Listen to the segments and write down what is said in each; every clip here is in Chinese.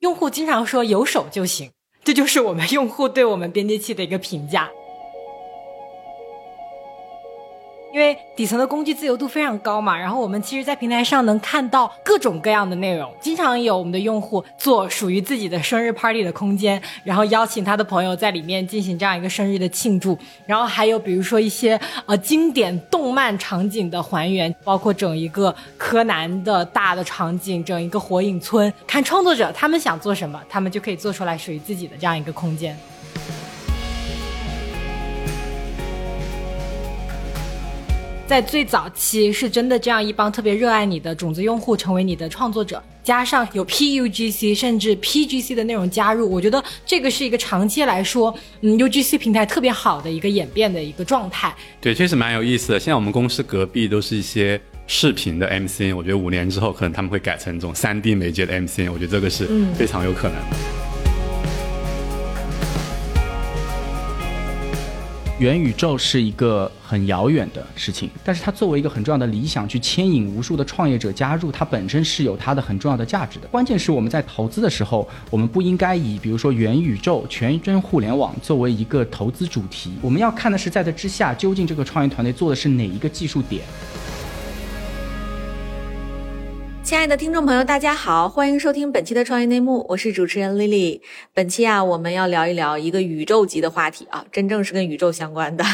用户经常说有手就行，这就是我们用户对我们编辑器的一个评价。因为底层的工具自由度非常高嘛，然后我们其实，在平台上能看到各种各样的内容，经常有我们的用户做属于自己的生日 party 的空间，然后邀请他的朋友在里面进行这样一个生日的庆祝，然后还有比如说一些呃经典动漫场景的还原，包括整一个柯南的大的场景，整一个火影村，看创作者他们想做什么，他们就可以做出来属于自己的这样一个空间。在最早期，是真的这样一帮特别热爱你的种子用户成为你的创作者，加上有 PUGC 甚至 PGC 的内容加入，我觉得这个是一个长期来说，嗯，UGC 平台特别好的一个演变的一个状态。对，确实蛮有意思的。现在我们公司隔壁都是一些视频的 MCN，我觉得五年之后可能他们会改成这种三 D 媒介的 MCN，我觉得这个是非常有可能的。元宇宙是一个很遥远的事情，但是它作为一个很重要的理想，去牵引无数的创业者加入，它本身是有它的很重要的价值的。关键是我们在投资的时候，我们不应该以比如说元宇宙、全真互联网作为一个投资主题，我们要看的是在这之下，究竟这个创业团队做的是哪一个技术点。亲爱的听众朋友，大家好，欢迎收听本期的创业内幕，我是主持人 Lily。本期啊，我们要聊一聊一个宇宙级的话题啊，真正是跟宇宙相关的，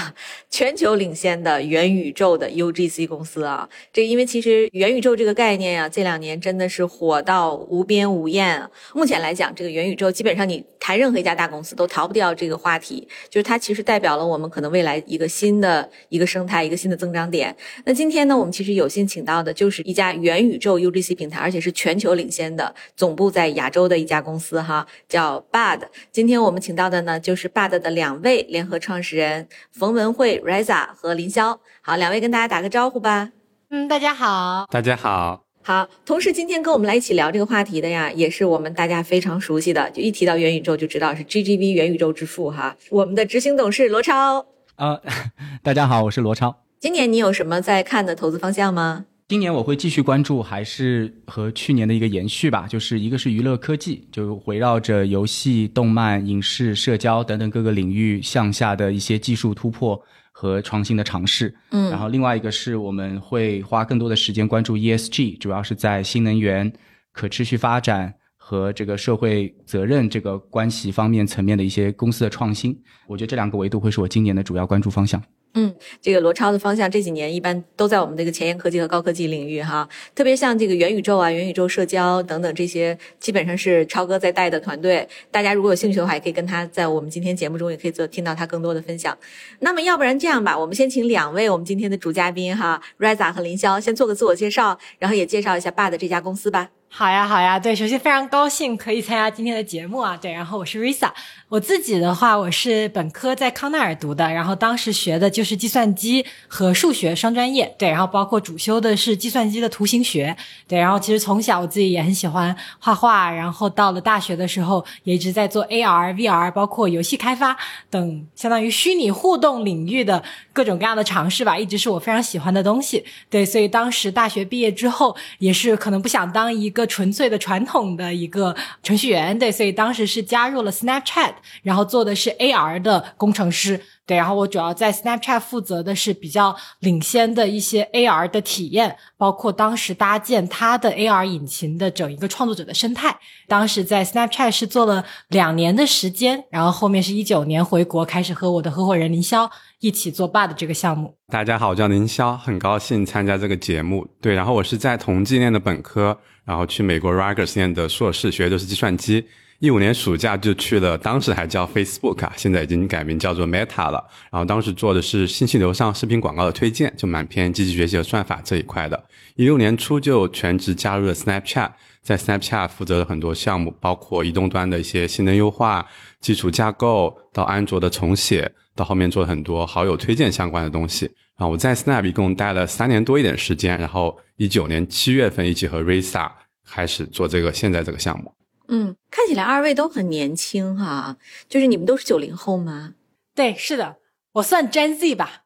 全球领先的元宇宙的 UGC 公司啊。这因为其实元宇宙这个概念呀，这两年真的是火到无边无厌。目前来讲，这个元宇宙基本上你谈任何一家大公司都逃不掉这个话题，就是它其实代表了我们可能未来一个新的一个生态，一个新的增长点。那今天呢，我们其实有幸请到的就是一家元宇宙 UGC。平台，而且是全球领先的，总部在亚洲的一家公司哈，叫 Bud。今天我们请到的呢，就是 Bud 的两位联合创始人冯文慧 Reza 和林霄。好，两位跟大家打个招呼吧。嗯，大家好，大家好，好。同时，今天跟我们来一起聊这个话题的呀，也是我们大家非常熟悉的，就一提到元宇宙就知道是 GGV 元宇宙之父哈，我们的执行董事罗超。啊，大家好，我是罗超。今年你有什么在看的投资方向吗？今年我会继续关注，还是和去年的一个延续吧，就是一个是娱乐科技，就围绕着游戏、动漫、影视、社交等等各个领域向下的一些技术突破和创新的尝试。嗯，然后另外一个是我们会花更多的时间关注 ESG，主要是在新能源、可持续发展和这个社会责任这个关系方面层面的一些公司的创新。我觉得这两个维度会是我今年的主要关注方向。嗯，这个罗超的方向这几年一般都在我们这个前沿科技和高科技领域哈，特别像这个元宇宙啊、元宇宙社交等等这些，基本上是超哥在带的团队。大家如果有兴趣的话，也可以跟他在我们今天节目中也可以做听到他更多的分享。那么要不然这样吧，我们先请两位我们今天的主嘉宾哈，Reza 和林霄先做个自我介绍，然后也介绍一下 Bud 这家公司吧。好呀，好呀，对，首先非常高兴可以参加今天的节目啊，对，然后我是 Risa，我自己的话，我是本科在康奈尔读的，然后当时学的就是计算机和数学双专业，对，然后包括主修的是计算机的图形学，对，然后其实从小我自己也很喜欢画画，然后到了大学的时候也一直在做 AR、VR，包括游戏开发等相当于虚拟互动领域的各种各样的尝试吧，一直是我非常喜欢的东西，对，所以当时大学毕业之后也是可能不想当一个。纯粹的传统的一个程序员，对，所以当时是加入了 Snapchat，然后做的是 AR 的工程师，对，然后我主要在 Snapchat 负责的是比较领先的一些 AR 的体验，包括当时搭建它的 AR 引擎的整一个创作者的生态。当时在 Snapchat 是做了两年的时间，然后后面是一九年回国，开始和我的合伙人林霄一起做 Bud 这个项目。大家好，我叫林霄，很高兴参加这个节目。对，然后我是在同济念的本科。然后去美国 Rutgers 念的硕士，学的是计算机。一五年暑假就去了，当时还叫 Facebook 啊，现在已经改名叫做 Meta 了。然后当时做的是信息流上视频广告的推荐，就蛮偏机器学习和算法这一块的。一六年初就全职加入了 Snapchat，在 Snapchat 负责了很多项目，包括移动端的一些性能优化、基础架构，到安卓的重写，到后面做了很多好友推荐相关的东西。啊我在 Snap 一共待了三年多一点时间，然后。一九年七月份，一起和 Risa 开始做这个现在这个项目。嗯，看起来二位都很年轻哈，就是你们都是九零后吗？对，是的，我算 Gen Z 吧，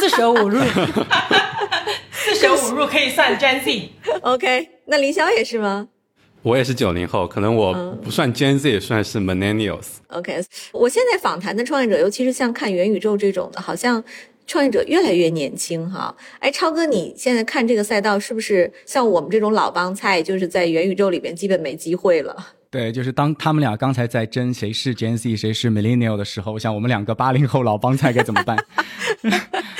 四舍五入，四舍五入可以算 Gen Z。OK，那林霄也是吗？我也是九零后，可能我不算 Gen Z，也算是 Millennials。OK，我现在访谈的创业者，尤其是像看元宇宙这种的，好像创业者越来越年轻哈。哎，超哥，你现在看这个赛道，是不是像我们这种老帮菜，就是在元宇宙里边基本没机会了？对，就是当他们俩刚才在争谁是 Gen Z 谁是 Millennial 的时候，我想我们两个八零后老帮菜该怎么办？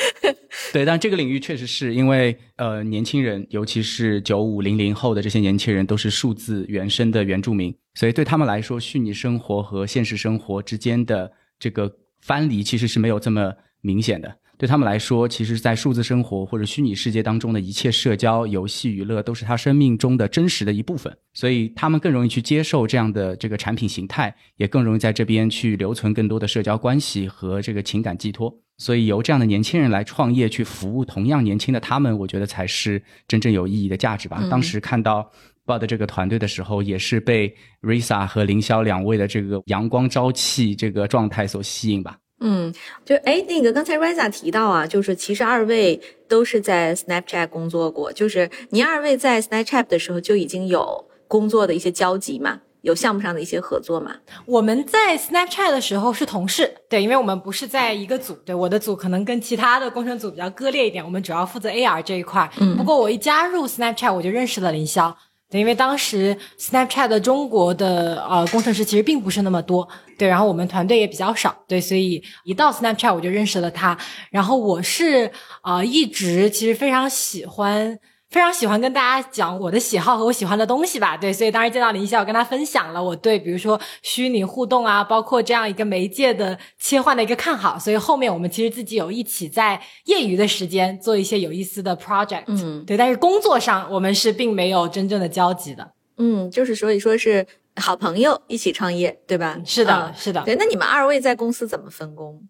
对，但这个领域确实是因为，呃，年轻人，尤其是九五零零后的这些年轻人，都是数字原生的原住民，所以对他们来说，虚拟生活和现实生活之间的这个分离其实是没有这么明显的。对他们来说，其实，在数字生活或者虚拟世界当中的一切社交、游戏、娱乐，都是他生命中的真实的一部分，所以他们更容易去接受这样的这个产品形态，也更容易在这边去留存更多的社交关系和这个情感寄托。所以由这样的年轻人来创业，去服务同样年轻的他们，我觉得才是真正有意义的价值吧。当时看到 Bud 这个团队的时候，也是被 Risa 和凌霄两位的这个阳光朝气这个状态所吸引吧。嗯，就哎，那个刚才 Risa 提到啊，就是其实二位都是在 Snapchat 工作过，就是您二位在 Snapchat 的时候就已经有工作的一些交集嘛。有项目上的一些合作吗？我们在 Snapchat 的时候是同事，对，因为我们不是在一个组，对，我的组可能跟其他的工程组比较割裂一点，我们主要负责 AR 这一块。嗯，不过我一加入 Snapchat，我就认识了林霄，对，因为当时 Snapchat 的中国的呃工程师其实并不是那么多，对，然后我们团队也比较少，对，所以一到 Snapchat 我就认识了他，然后我是啊一直其实非常喜欢。非常喜欢跟大家讲我的喜好和我喜欢的东西吧，对，所以当时见到林霄，我跟他分享了我对比如说虚拟互动啊，包括这样一个媒介的切换的一个看好，所以后面我们其实自己有一起在业余的时间做一些有意思的 project，嗯，对，但是工作上我们是并没有真正的交集的，嗯，就是所以说是好朋友一起创业，对吧？是的，是的，对，那你们二位在公司怎么分工？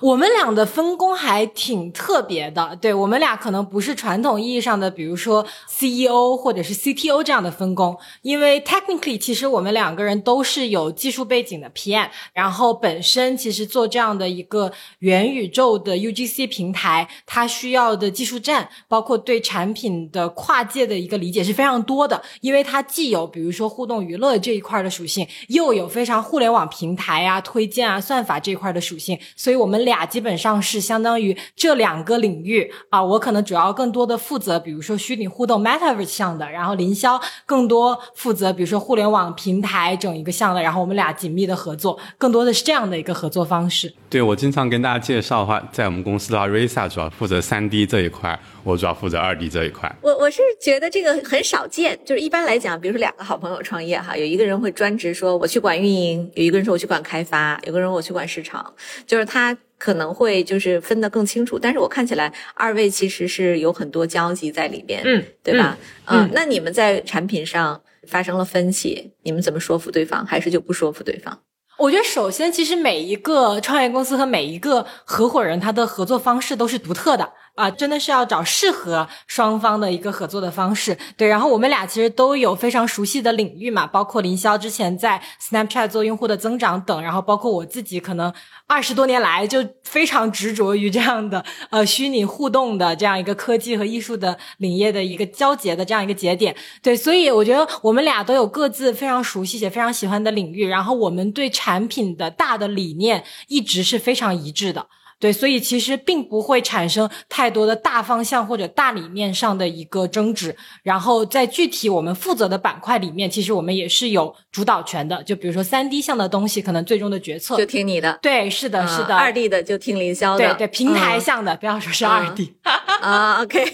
我们俩的分工还挺特别的，对我们俩可能不是传统意义上的，比如说 CEO 或者是 CTO 这样的分工，因为 technically 其实我们两个人都是有技术背景的 PM，然后本身其实做这样的一个元宇宙的 UGC 平台，它需要的技术栈，包括对产品的跨界的一个理解是非常多的，因为它既有比如说互动娱乐这一块的属性，又有非常互联网平台啊、推荐啊、算法这一块的属性，所以我们。我们俩基本上是相当于这两个领域啊，我可能主要更多的负责，比如说虚拟互动 Metaverse 项的，然后林霄更多负责，比如说互联网平台整一个项的，然后我们俩紧密的合作，更多的是这样的一个合作方式。对我经常跟大家介绍的话，在我们公司的话，Risa 主要负责三 D 这一块，我主要负责二 D 这一块。我我是觉得这个很少见，就是一般来讲，比如说两个好朋友创业哈，有一个人会专职说我去管运营，有一个人说我去管开发，有个人我去管市场，就是他。可能会就是分得更清楚，但是我看起来二位其实是有很多交集在里边，嗯，对吧？嗯，那你们在产品上发生了分歧，你们怎么说服对方，还是就不说服对方？我觉得首先，其实每一个创业公司和每一个合伙人，他的合作方式都是独特的。啊，真的是要找适合双方的一个合作的方式。对，然后我们俩其实都有非常熟悉的领域嘛，包括林霄之前在 Snapchat 做用户的增长等，然后包括我自己可能二十多年来就非常执着于这样的呃虚拟互动的这样一个科技和艺术的领域的一个交结的这样一个节点。对，所以我觉得我们俩都有各自非常熟悉且非常喜欢的领域，然后我们对产品的大的理念一直是非常一致的。对，所以其实并不会产生太多的大方向或者大理念上的一个争执。然后在具体我们负责的板块里面，其实我们也是有主导权的。就比如说三 D 项的东西，可能最终的决策就听你的。对，是的，是的。二 D 的就听林霄的。对对，平台项的不要说是二 D。啊，OK。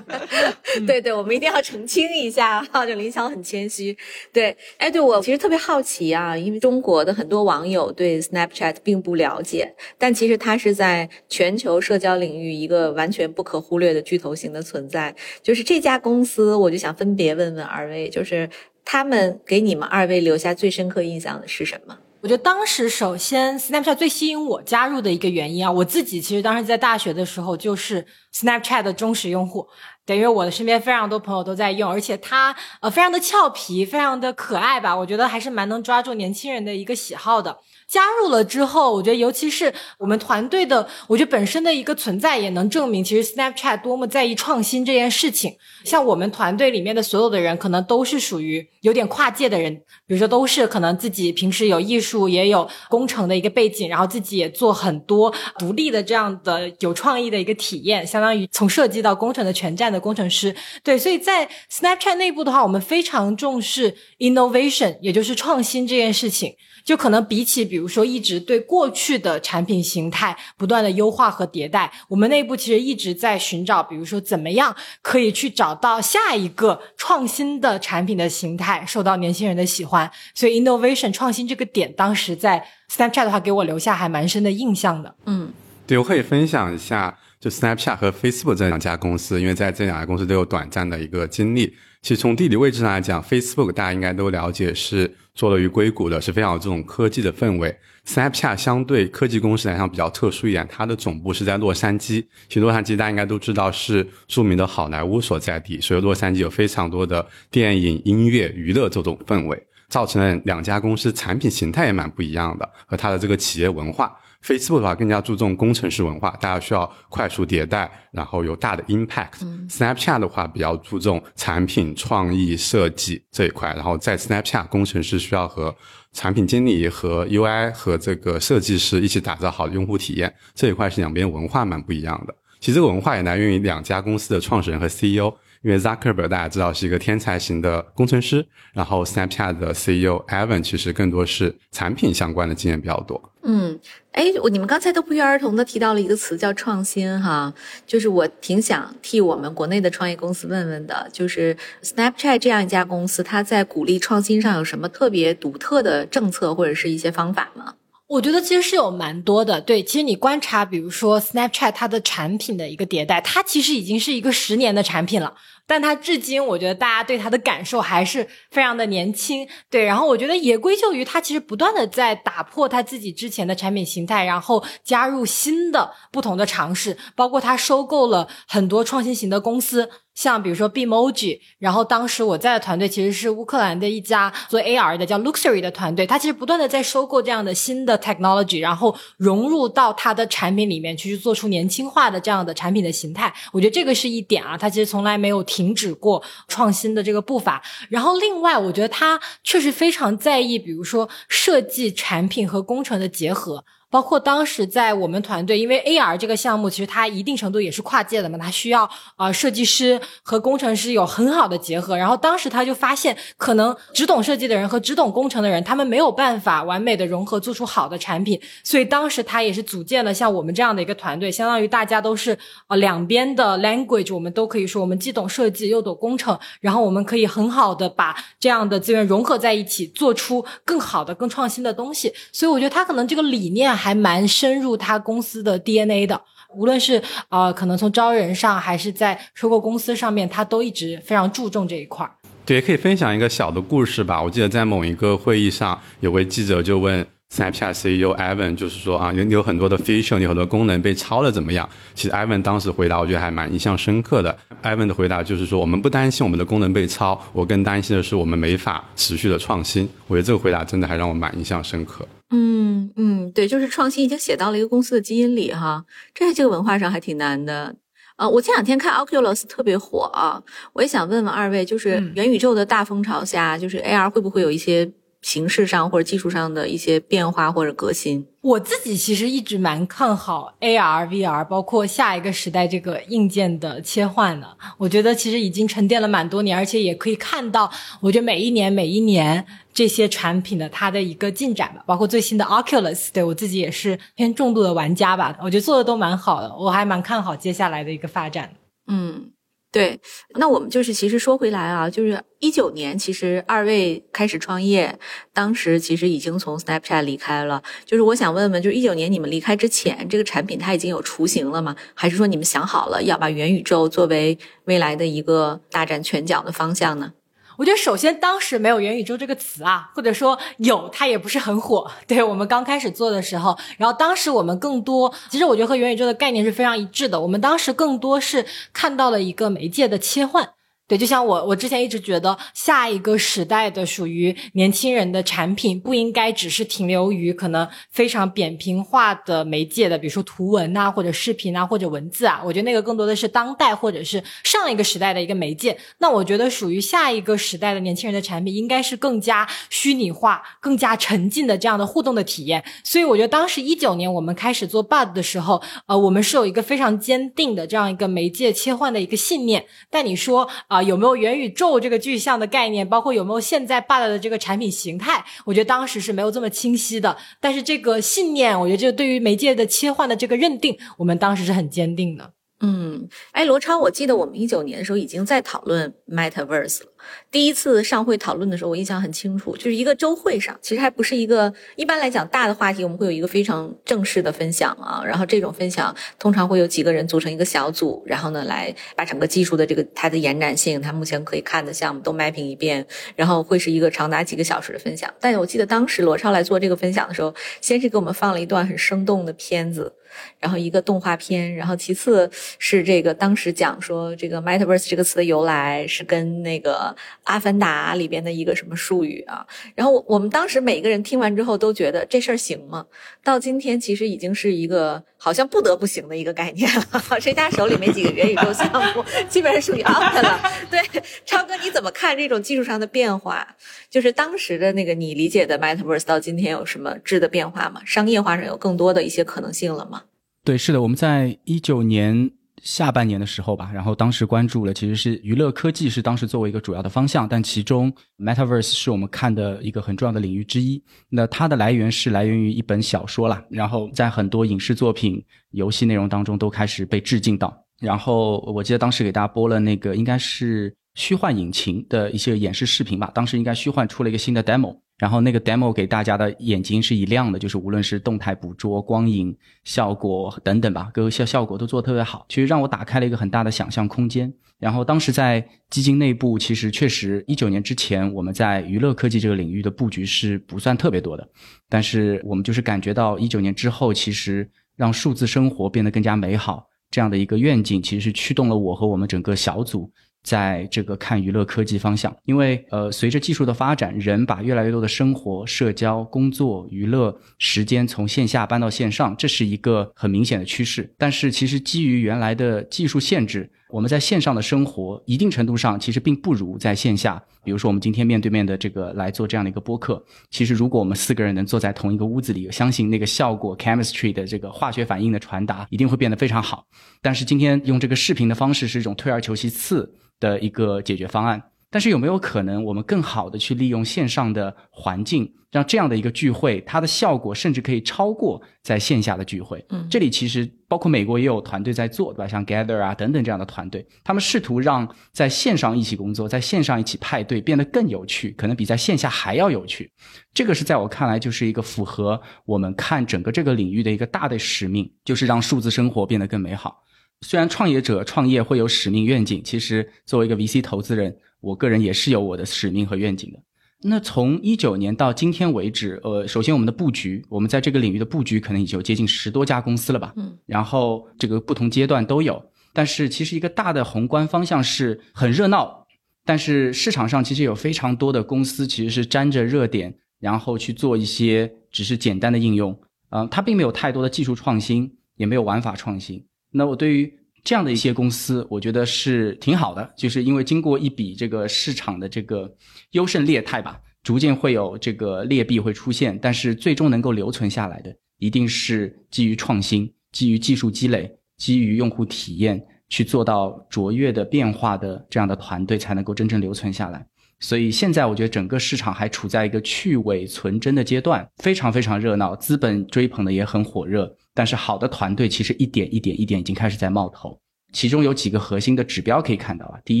对对，我们一定要澄清一下哈，就林霄很谦虚。对，哎，对我其实特别好奇啊，因为中国的很多网友对 Snapchat 并不了解，但其实它。它是在全球社交领域一个完全不可忽略的巨头型的存在。就是这家公司，我就想分别问问二位，就是他们给你们二位留下最深刻印象的是什么？我觉得当时首先 Snapchat 最吸引我加入的一个原因啊，我自己其实当时在大学的时候就是 Snapchat 的忠实用户。对，因为我的身边非常多朋友都在用，而且它呃非常的俏皮，非常的可爱吧，我觉得还是蛮能抓住年轻人的一个喜好的。加入了之后，我觉得尤其是我们团队的，我觉得本身的一个存在也能证明，其实 Snapchat 多么在意创新这件事情。像我们团队里面的所有的人，可能都是属于有点跨界的人，比如说都是可能自己平时有艺术也有工程的一个背景，然后自己也做很多独立的这样的有创意的一个体验，相当于从设计到工程的全站的工程师。对，所以在 Snapchat 内部的话，我们非常重视 innovation，也就是创新这件事情。就可能比起，比如说一直对过去的产品形态不断的优化和迭代，我们内部其实一直在寻找，比如说怎么样可以去找到下一个创新的产品的形态受到年轻人的喜欢。所以 innovation 创新这个点，当时在 Snapchat 的话给我留下还蛮深的印象的。嗯，对，我可以分享一下，就 Snapchat 和 Facebook 这两家公司，因为在这两家公司都有短暂的一个经历。其实从地理位置上来讲，Facebook 大家应该都了解是坐落于硅谷的，是非常有这种科技的氛围。Snapchat 相对科技公司来讲比较特殊一点，它的总部是在洛杉矶。其实洛杉矶大家应该都知道是著名的好莱坞所在地，所以洛杉矶有非常多的电影、音乐、娱乐这种氛围，造成了两家公司产品形态也蛮不一样的，和它的这个企业文化。Facebook 的话更加注重工程师文化，大家需要快速迭代，然后有大的 impact。Snapchat 的话比较注重产品创意设计这一块，然后在 Snapchat 工程师需要和产品经理和 UI 和这个设计师一起打造好的用户体验，这一块是两边文化蛮不一样的。其实这个文化也来源于两家公司的创始人和 CEO。因为 Zuckerberg 大家知道是一个天才型的工程师，然后 Snapchat 的 CEO Evan 其实更多是产品相关的经验比较多。嗯，哎，我你们刚才都不约而同的提到了一个词叫创新哈，就是我挺想替我们国内的创业公司问问的，就是 Snapchat 这样一家公司，它在鼓励创新上有什么特别独特的政策或者是一些方法吗？我觉得其实是有蛮多的，对，其实你观察，比如说 Snapchat 它的产品的一个迭代，它其实已经是一个十年的产品了。但他至今，我觉得大家对他的感受还是非常的年轻，对。然后我觉得也归咎于他其实不断的在打破他自己之前的产品形态，然后加入新的不同的尝试，包括他收购了很多创新型的公司。像比如说 Bemoji 然后当时我在的团队其实是乌克兰的一家做 AR 的叫 Luxury 的团队，它其实不断的在收购这样的新的 technology，然后融入到它的产品里面去，去做出年轻化的这样的产品的形态。我觉得这个是一点啊，它其实从来没有停停止过创新的这个步伐。然后另外，我觉得他确实非常在意，比如说设计产品和工程的结合。包括当时在我们团队，因为 AR 这个项目其实它一定程度也是跨界的嘛，它需要啊设计师和工程师有很好的结合。然后当时他就发现，可能只懂设计的人和只懂工程的人，他们没有办法完美的融合，做出好的产品。所以当时他也是组建了像我们这样的一个团队，相当于大家都是呃两边的 language，我们都可以说我们既懂设计又懂工程，然后我们可以很好的把这样的资源融合在一起，做出更好的、更创新的东西。所以我觉得他可能这个理念。还蛮深入他公司的 DNA 的，无论是呃，可能从招人上，还是在收购公司上面，他都一直非常注重这一块儿。对，可以分享一个小的故事吧。我记得在某一个会议上，有位记者就问。Snapchat CEO Evan 就是说啊，有有很多的 feature，有很多功能被抄了怎么样？其实 Evan 当时回答，我觉得还蛮印象深刻的。Evan 的回答就是说，我们不担心我们的功能被抄，我更担心的是我们没法持续的创新。我觉得这个回答真的还让我蛮印象深刻。嗯嗯，对，就是创新已经写到了一个公司的基因里哈，这这个文化上还挺难的。呃，我这两天看 Oculus 特别火啊，我也想问问二位，就是元宇宙的大风潮下，就是 AR 会不会有一些？形式上或者技术上的一些变化或者革新，我自己其实一直蛮看好 AR、VR，包括下一个时代这个硬件的切换的。我觉得其实已经沉淀了蛮多年，而且也可以看到，我觉得每一年每一年这些产品的它的一个进展吧。包括最新的 Oculus，对我自己也是偏重度的玩家吧，我觉得做的都蛮好的，我还蛮看好接下来的一个发展。嗯。对，那我们就是其实说回来啊，就是一九年，其实二位开始创业，当时其实已经从 Snapchat 离开了。就是我想问问，就是一九年你们离开之前，这个产品它已经有雏形了吗？还是说你们想好了要把元宇宙作为未来的一个大展拳脚的方向呢？我觉得首先当时没有元宇宙这个词啊，或者说有它也不是很火。对我们刚开始做的时候，然后当时我们更多，其实我觉得和元宇宙的概念是非常一致的。我们当时更多是看到了一个媒介的切换。对，就像我，我之前一直觉得，下一个时代的属于年轻人的产品，不应该只是停留于可能非常扁平化的媒介的，比如说图文啊，或者视频啊，或者文字啊。我觉得那个更多的是当代或者是上一个时代的一个媒介。那我觉得属于下一个时代的年轻人的产品，应该是更加虚拟化、更加沉浸的这样的互动的体验。所以我觉得当时一九年我们开始做 Bud 的时候，呃，我们是有一个非常坚定的这样一个媒介切换的一个信念。但你说啊。有没有元宇宙这个具象的概念？包括有没有现在 Bud 的这个产品形态？我觉得当时是没有这么清晰的。但是这个信念，我觉得这对于媒介的切换的这个认定，我们当时是很坚定的。嗯，哎，罗超，我记得我们一九年的时候已经在讨论 Metaverse 了。第一次上会讨论的时候，我印象很清楚，就是一个周会上，其实还不是一个一般来讲大的话题，我们会有一个非常正式的分享啊。然后这种分享通常会有几个人组成一个小组，然后呢来把整个技术的这个它的延展性，它目前可以看的项目都 mapping 一遍，然后会是一个长达几个小时的分享。但我记得当时罗超来做这个分享的时候，先是给我们放了一段很生动的片子。然后一个动画片，然后其次是这个当时讲说这个 metaverse 这个词的由来是跟那个《阿凡达》里边的一个什么术语啊。然后我们当时每个人听完之后都觉得这事儿行吗？到今天其实已经是一个好像不得不行的一个概念了。谁家手里没几个元宇宙项目，基本上属于 out 了。对，超哥你怎么看这种技术上的变化？就是当时的那个你理解的 metaverse 到今天有什么质的变化吗？商业化上有更多的一些可能性了吗？对，是的，我们在一九年下半年的时候吧，然后当时关注了，其实是娱乐科技是当时作为一个主要的方向，但其中 Metaverse 是我们看的一个很重要的领域之一。那它的来源是来源于一本小说啦，然后在很多影视作品、游戏内容当中都开始被致敬到。然后我记得当时给大家播了那个应该是虚幻引擎的一些演示视频吧，当时应该虚幻出了一个新的 demo。然后那个 demo 给大家的眼睛是一亮的，就是无论是动态捕捉、光影效果等等吧，各个效效果都做得特别好，其实让我打开了一个很大的想象空间。然后当时在基金内部，其实确实一九年之前我们在娱乐科技这个领域的布局是不算特别多的，但是我们就是感觉到一九年之后，其实让数字生活变得更加美好这样的一个愿景，其实是驱动了我和我们整个小组。在这个看娱乐科技方向，因为呃，随着技术的发展，人把越来越多的生活、社交、工作、娱乐时间从线下搬到线上，这是一个很明显的趋势。但是，其实基于原来的技术限制，我们在线上的生活，一定程度上其实并不如在线下。比如说，我们今天面对面的这个来做这样的一个播客，其实如果我们四个人能坐在同一个屋子里，相信那个效果 chemistry 的这个化学反应的传达一定会变得非常好。但是今天用这个视频的方式是一种退而求其次。的一个解决方案，但是有没有可能我们更好的去利用线上的环境，让这样的一个聚会，它的效果甚至可以超过在线下的聚会？嗯，这里其实包括美国也有团队在做，对吧？像 Gather 啊等等这样的团队，他们试图让在线上一起工作，在线上一起派对变得更有趣，可能比在线下还要有趣。这个是在我看来就是一个符合我们看整个这个领域的一个大的使命，就是让数字生活变得更美好。虽然创业者创业会有使命愿景，其实作为一个 VC 投资人，我个人也是有我的使命和愿景的。那从一九年到今天为止，呃，首先我们的布局，我们在这个领域的布局可能已经有接近十多家公司了吧？嗯。然后这个不同阶段都有，但是其实一个大的宏观方向是很热闹，但是市场上其实有非常多的公司其实是沾着热点，然后去做一些只是简单的应用，嗯，它并没有太多的技术创新，也没有玩法创新。那我对于这样的一些公司，我觉得是挺好的，就是因为经过一笔这个市场的这个优胜劣汰吧，逐渐会有这个劣币会出现，但是最终能够留存下来的，一定是基于创新、基于技术积累、基于用户体验去做到卓越的变化的这样的团队，才能够真正留存下来。所以现在我觉得整个市场还处在一个去伪存真的阶段，非常非常热闹，资本追捧的也很火热。但是好的团队其实一点一点一点已经开始在冒头，其中有几个核心的指标可以看到啊。第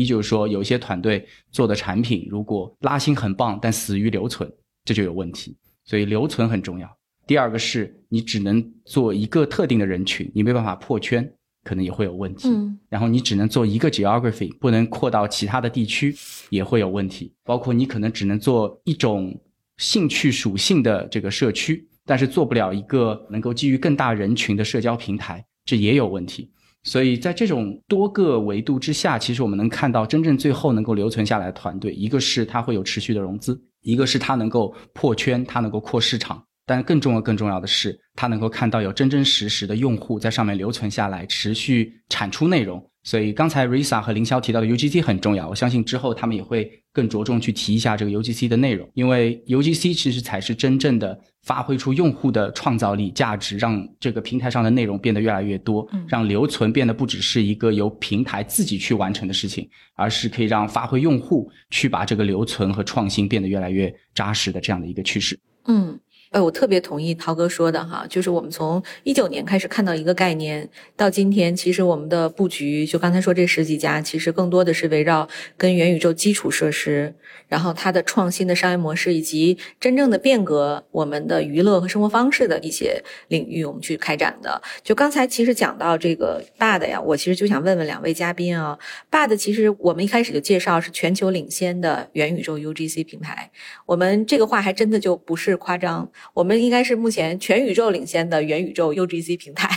一就是说，有一些团队做的产品如果拉新很棒，但死于留存，这就有问题。所以留存很重要。第二个是你只能做一个特定的人群，你没办法破圈。可能也会有问题。嗯然后你只能做一个 geography，不能扩到其他的地区，也会有问题。包括你可能只能做一种兴趣属性的这个社区，但是做不了一个能够基于更大人群的社交平台，这也有问题。所以在这种多个维度之下，其实我们能看到真正最后能够留存下来的团队，一个是它会有持续的融资，一个是它能够破圈，它能够扩市场。但更重要、更重要的是，它能够看到有真真实实的用户在上面留存下来，持续产出内容。所以刚才 Risa 和凌霄提到的 UGC 很重要，我相信之后他们也会更着重去提一下这个 UGC 的内容，因为 UGC 其实才是真正的发挥出用户的创造力、价值，让这个平台上的内容变得越来越多，让留存变得不只是一个由平台自己去完成的事情，而是可以让发挥用户去把这个留存和创新变得越来越扎实的这样的一个趋势。嗯。呃，我特别同意陶哥说的哈，就是我们从一九年开始看到一个概念，到今天，其实我们的布局，就刚才说这十几家，其实更多的是围绕跟元宇宙基础设施，然后它的创新的商业模式，以及真正的变革我们的娱乐和生活方式的一些领域，我们去开展的。就刚才其实讲到这个 BAD 呀，我其实就想问问两位嘉宾啊，BAD 其实我们一开始就介绍是全球领先的元宇宙 UGC 平台，我们这个话还真的就不是夸张。我们应该是目前全宇宙领先的元宇宙 UGC 平台，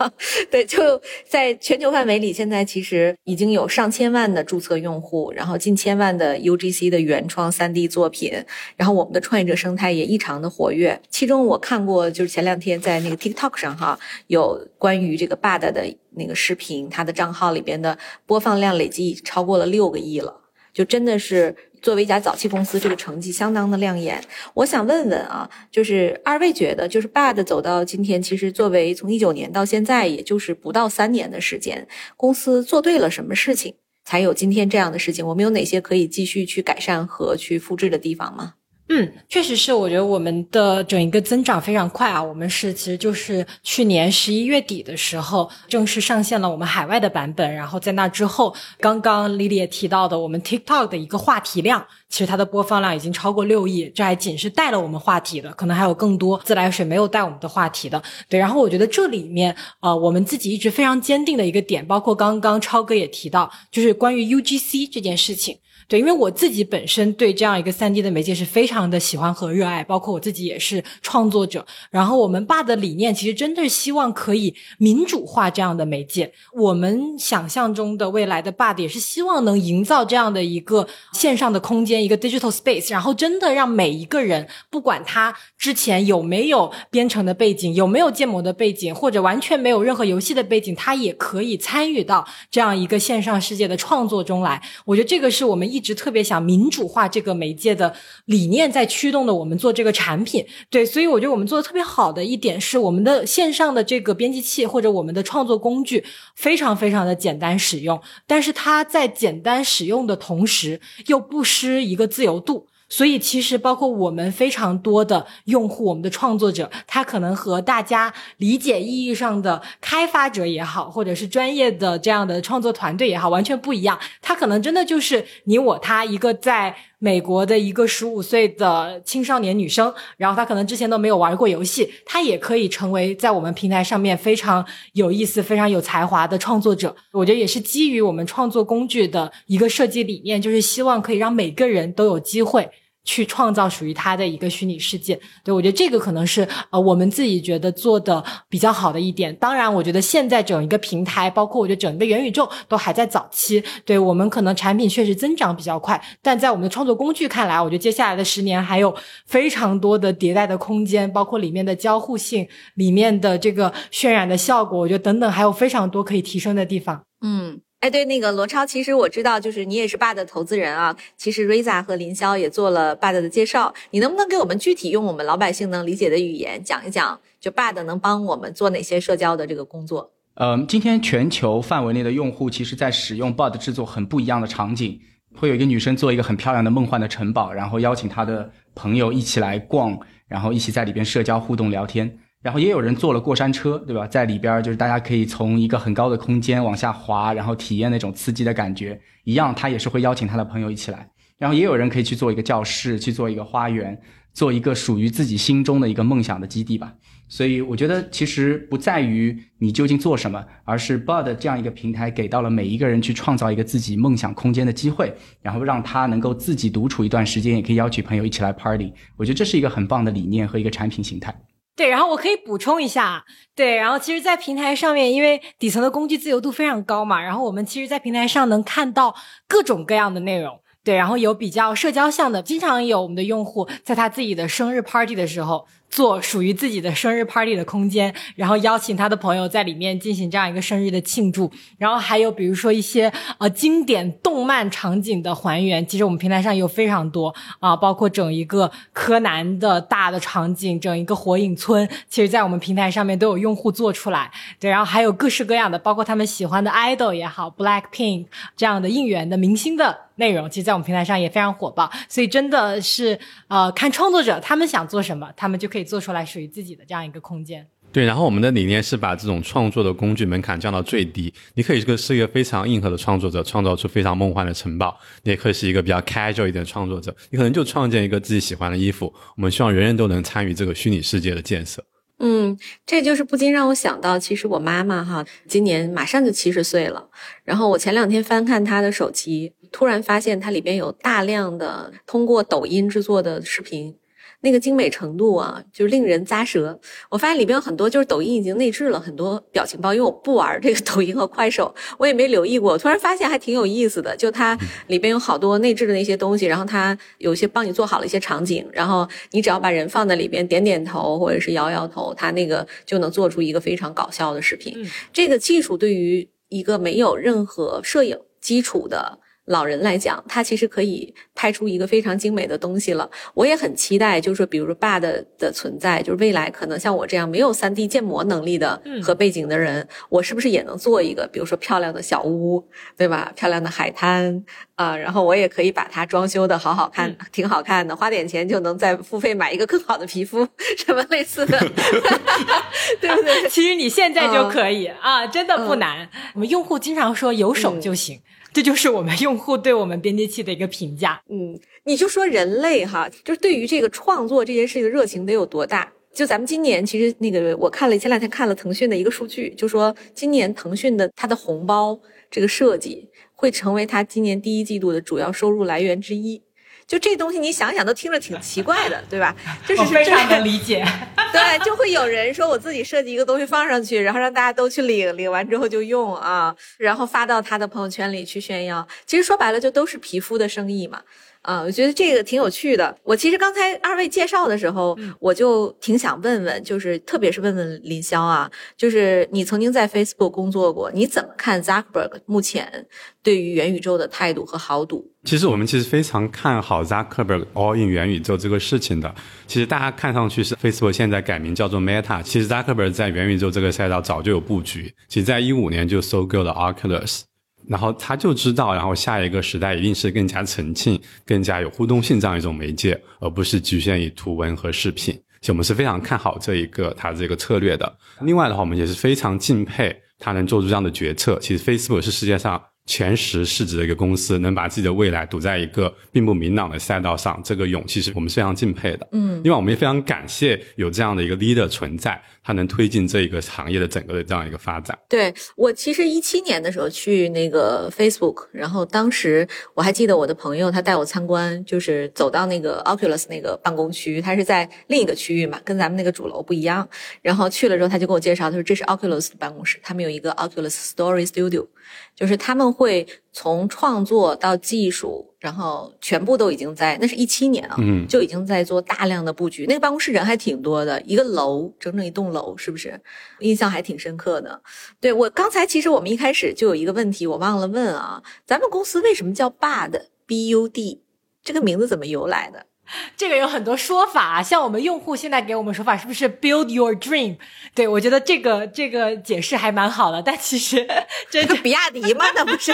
对，就在全球范围里，现在其实已经有上千万的注册用户，然后近千万的 UGC 的原创 3D 作品，然后我们的创业者生态也异常的活跃。其中我看过，就是前两天在那个 TikTok 上哈，有关于这个 BAD 的那个视频，他的账号里边的播放量累计超过了六个亿了，就真的是。作为一家早期公司，这个成绩相当的亮眼。我想问问啊，就是二位觉得，就是 BAD 走到今天，其实作为从一九年到现在，也就是不到三年的时间，公司做对了什么事情，才有今天这样的事情？我们有哪些可以继续去改善和去复制的地方吗？嗯，确实是，我觉得我们的整一个增长非常快啊。我们是其实就是去年十一月底的时候正式上线了我们海外的版本，然后在那之后，刚刚 Lily 也提到的，我们 TikTok 的一个话题量，其实它的播放量已经超过六亿，这还仅是带了我们话题的，可能还有更多自来水没有带我们的话题的。对，然后我觉得这里面呃，我们自己一直非常坚定的一个点，包括刚刚超哥也提到，就是关于 UGC 这件事情。对，因为我自己本身对这样一个三 D 的媒介是非常的喜欢和热爱，包括我自己也是创作者。然后我们爸的理念其实真的是希望可以民主化这样的媒介。我们想象中的未来的爸也是希望能营造这样的一个线上的空间，一个 digital space，然后真的让每一个人，不管他之前有没有编程的背景，有没有建模的背景，或者完全没有任何游戏的背景，他也可以参与到这样一个线上世界的创作中来。我觉得这个是我们一。一直特别想民主化这个媒介的理念，在驱动的我们做这个产品。对，所以我觉得我们做的特别好的一点是，我们的线上的这个编辑器或者我们的创作工具非常非常的简单使用，但是它在简单使用的同时，又不失一个自由度。所以，其实包括我们非常多的用户，我们的创作者，他可能和大家理解意义上的开发者也好，或者是专业的这样的创作团队也好，完全不一样。他可能真的就是你我他一个在美国的一个十五岁的青少年女生，然后她可能之前都没有玩过游戏，她也可以成为在我们平台上面非常有意思、非常有才华的创作者。我觉得也是基于我们创作工具的一个设计理念，就是希望可以让每个人都有机会。去创造属于他的一个虚拟世界，对我觉得这个可能是呃我们自己觉得做的比较好的一点。当然，我觉得现在整一个平台，包括我觉得整个元宇宙都还在早期，对我们可能产品确实增长比较快，但在我们的创作工具看来，我觉得接下来的十年还有非常多的迭代的空间，包括里面的交互性、里面的这个渲染的效果，我觉得等等还有非常多可以提升的地方。嗯。哎，对，那个罗超，其实我知道，就是你也是 BAD 的投资人啊。其实 Riza 和林霄也做了 BAD 的介绍，你能不能给我们具体用我们老百姓能理解的语言讲一讲，就 BAD 能帮我们做哪些社交的这个工作？嗯，今天全球范围内的用户，其实在使用 BAD 制作很不一样的场景，会有一个女生做一个很漂亮的梦幻的城堡，然后邀请她的朋友一起来逛，然后一起在里边社交互动聊天。然后也有人坐了过山车，对吧？在里边就是大家可以从一个很高的空间往下滑，然后体验那种刺激的感觉。一样，他也是会邀请他的朋友一起来。然后也有人可以去做一个教室，去做一个花园，做一个属于自己心中的一个梦想的基地吧。所以我觉得其实不在于你究竟做什么，而是 Bud 这样一个平台给到了每一个人去创造一个自己梦想空间的机会，然后让他能够自己独处一段时间，也可以邀请朋友一起来 party。我觉得这是一个很棒的理念和一个产品形态。对，然后我可以补充一下，对，然后其实，在平台上面，因为底层的工具自由度非常高嘛，然后我们其实，在平台上能看到各种各样的内容。对，然后有比较社交向的，经常有我们的用户在他自己的生日 party 的时候。做属于自己的生日 party 的空间，然后邀请他的朋友在里面进行这样一个生日的庆祝。然后还有比如说一些呃经典动漫场景的还原，其实我们平台上有非常多啊，包括整一个柯南的大的场景，整一个火影村，其实在我们平台上面都有用户做出来。对，然后还有各式各样的，包括他们喜欢的 idol 也好，Black Pink 这样的应援的明星的内容，其实在我们平台上也非常火爆。所以真的是呃看创作者他们想做什么，他们就可以。可以做出来属于自己的这样一个空间。对，然后我们的理念是把这种创作的工具门槛降到最低。你可以是个是一个非常硬核的创作者，创造出非常梦幻的城堡；你也可以是一个比较 casual 一点的创作者，你可能就创建一个自己喜欢的衣服。我们希望人人都能参与这个虚拟世界的建设。嗯，这就是不禁让我想到，其实我妈妈哈，今年马上就七十岁了。然后我前两天翻看她的手机，突然发现它里边有大量的通过抖音制作的视频。那个精美程度啊，就是令人咂舌。我发现里边有很多，就是抖音已经内置了很多表情包，因为我不玩这个抖音和快手，我也没留意过。突然发现还挺有意思的，就它里边有好多内置的那些东西，然后它有些帮你做好了一些场景，然后你只要把人放在里边，点点头或者是摇摇头，它那个就能做出一个非常搞笑的视频。这个技术对于一个没有任何摄影基础的。老人来讲，他其实可以拍出一个非常精美的东西了。我也很期待，就是说，比如说 Bud 的存在，就是未来可能像我这样没有 3D 建模能力的和背景的人，我是不是也能做一个，比如说漂亮的小屋，对吧？漂亮的海滩啊，然后我也可以把它装修的好好看，挺好看的，花点钱就能再付费买一个更好的皮肤，什么类似的，对不对？其实你现在就可以啊，真的不难。我们用户经常说有手就行。这就是我们用户对我们编辑器的一个评价。嗯，你就说人类哈，就是对于这个创作这件事情的热情得有多大？就咱们今年其实那个，我看了前两天看了腾讯的一个数据，就说今年腾讯的它的红包这个设计会成为它今年第一季度的主要收入来源之一。就这东西，你想想都听着挺奇怪的，对吧？就是非常能理解。对，就会有人说我自己设计一个东西放上去，然后让大家都去领，领完之后就用啊，然后发到他的朋友圈里去炫耀。其实说白了，就都是皮肤的生意嘛。啊，我觉得这个挺有趣的。我其实刚才二位介绍的时候，我就挺想问问，就是特别是问问林霄啊，就是你曾经在 Facebook 工作过，你怎么看 Zuckerberg 目前对于元宇宙的态度和豪赌？其实我们其实非常看好 Zuckerberg all in 元宇宙这个事情的。其实大家看上去是 Facebook 现在改名叫做 Meta，其实 Zuckerberg 在元宇宙这个赛道早就有布局，其实在一五年就收购了 Oculus。然后他就知道，然后下一个时代一定是更加沉浸、更加有互动性这样一种媒介，而不是局限于图文和视频。所以我们是非常看好这一个他这个策略的。另外的话，我们也是非常敬佩他能做出这样的决策。其实 Facebook 是世界上。前十市值的一个公司能把自己的未来赌在一个并不明朗的赛道上，这个勇气是我们非常敬佩的。嗯，另外我们也非常感谢有这样的一个 leader 存在，他能推进这个行业的整个的这样一个发展。对我其实一七年的时候去那个 Facebook，然后当时我还记得我的朋友他带我参观，就是走到那个 Oculus 那个办公区，他是在另一个区域嘛，跟咱们那个主楼不一样。然后去了之后，他就跟我介绍，他说这是 Oculus 的办公室，他们有一个 Oculus Story Studio。就是他们会从创作到技术，然后全部都已经在，那是一七年啊，嗯，就已经在做大量的布局。那个办公室人还挺多的，一个楼整整一栋楼，是不是？印象还挺深刻的。对我刚才其实我们一开始就有一个问题，我忘了问啊，咱们公司为什么叫 Bud？B U D，这个名字怎么由来的？这个有很多说法，像我们用户现在给我们说法，是不是 build your dream？对我觉得这个这个解释还蛮好的，但其实 这个 比亚迪吗？那不是？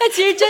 那其实真。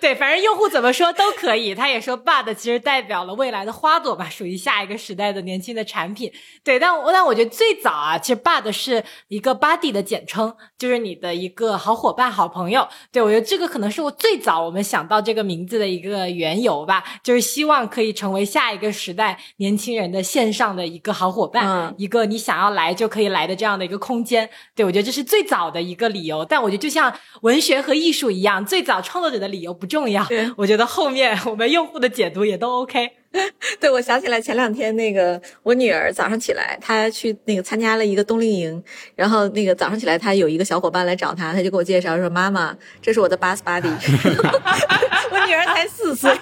对，反正用户怎么说都可以。他也说，Bud 其实代表了未来的花朵吧，属于下一个时代的年轻的产品。对，但但我觉得最早啊，其实 Bud 是一个 Buddy 的简称，就是你的一个好伙伴、好朋友。对我觉得这个可能是我最早我们想到这个名字的一个的缘由吧，就是希望可以成为下一个时代年轻人的线上的一个好伙伴，嗯一个你想要来就可以来的这样的一个空间。对我觉得这是最早的一个理由，但我觉得就像文学和艺术一样，最早创作者的理由不重要对，我觉得后面我们用户的解读也都 OK。对，我想起来前两天那个我女儿早上起来，她去那个参加了一个冬令营，然后那个早上起来，她有一个小伙伴来找她，她就给我介绍说：“妈妈，这是我的 bus buddy。” 我女儿才四岁。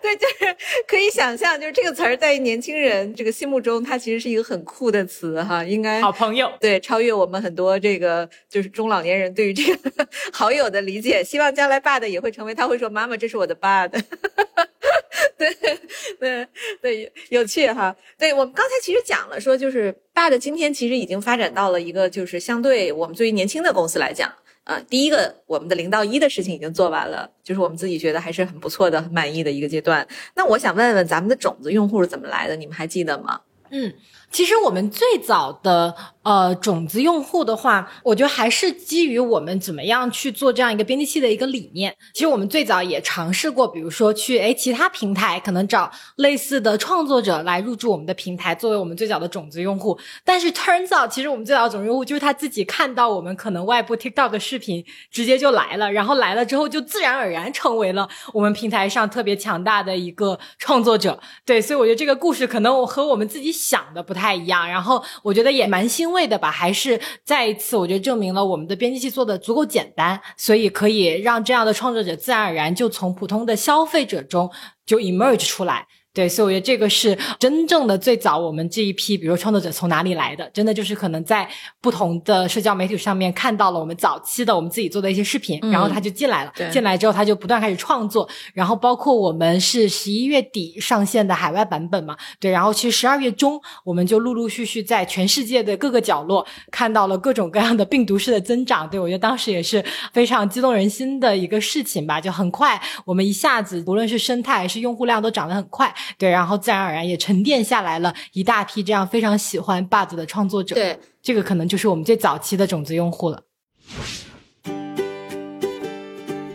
对，就是可以想象，就是这个词儿在年轻人这个心目中，它其实是一个很酷的词哈，应该好朋友，对，超越我们很多这个就是中老年人对于这个好友的理解。希望将来爸的也会成为，他会说：“妈妈，这是我的爸的。”对对对，有趣哈。对我们刚才其实讲了，说就是爸的今天其实已经发展到了一个就是相对我们作为年轻的公司来讲。呃，第一个，我们的零到一的事情已经做完了，就是我们自己觉得还是很不错的、很满意的一个阶段。那我想问问，咱们的种子用户是怎么来的？你们还记得吗？嗯，其实我们最早的呃种子用户的话，我觉得还是基于我们怎么样去做这样一个编辑器的一个理念。其实我们最早也尝试过，比如说去诶其他平台可能找类似的创作者来入驻我们的平台，作为我们最早的种子用户。但是 turns out，其实我们最早的种子用户就是他自己看到我们可能外部 TikTok 视频，直接就来了，然后来了之后就自然而然成为了我们平台上特别强大的一个创作者。对，所以我觉得这个故事可能我和我们自己想的不太一样，然后我觉得也蛮欣慰的吧，还是再一次我觉得证明了我们的编辑器做的足够简单，所以可以让这样的创作者自然而然就从普通的消费者中就 emerge 出来。对，所以我觉得这个是真正的最早我们这一批，比如说创作者从哪里来的，真的就是可能在不同的社交媒体上面看到了我们早期的我们自己做的一些视频，嗯然后他就进来了，对。进来之后他就不断开始创作，然后包括我们是十一月底上线的海外版本嘛，对，然后其实十二月中我们就陆陆续续在全世界的各个角落看到了各种各样的病毒式的增长，对我觉得当时也是非常激动人心的一个事情吧，就很快我们一下子无论是生态还是用户量都涨得很快，对，然后自然而然也沉淀下来了一大批这样非常喜欢 Buzz 的创作者，对，这个可能就是我们最早期的种子用户了。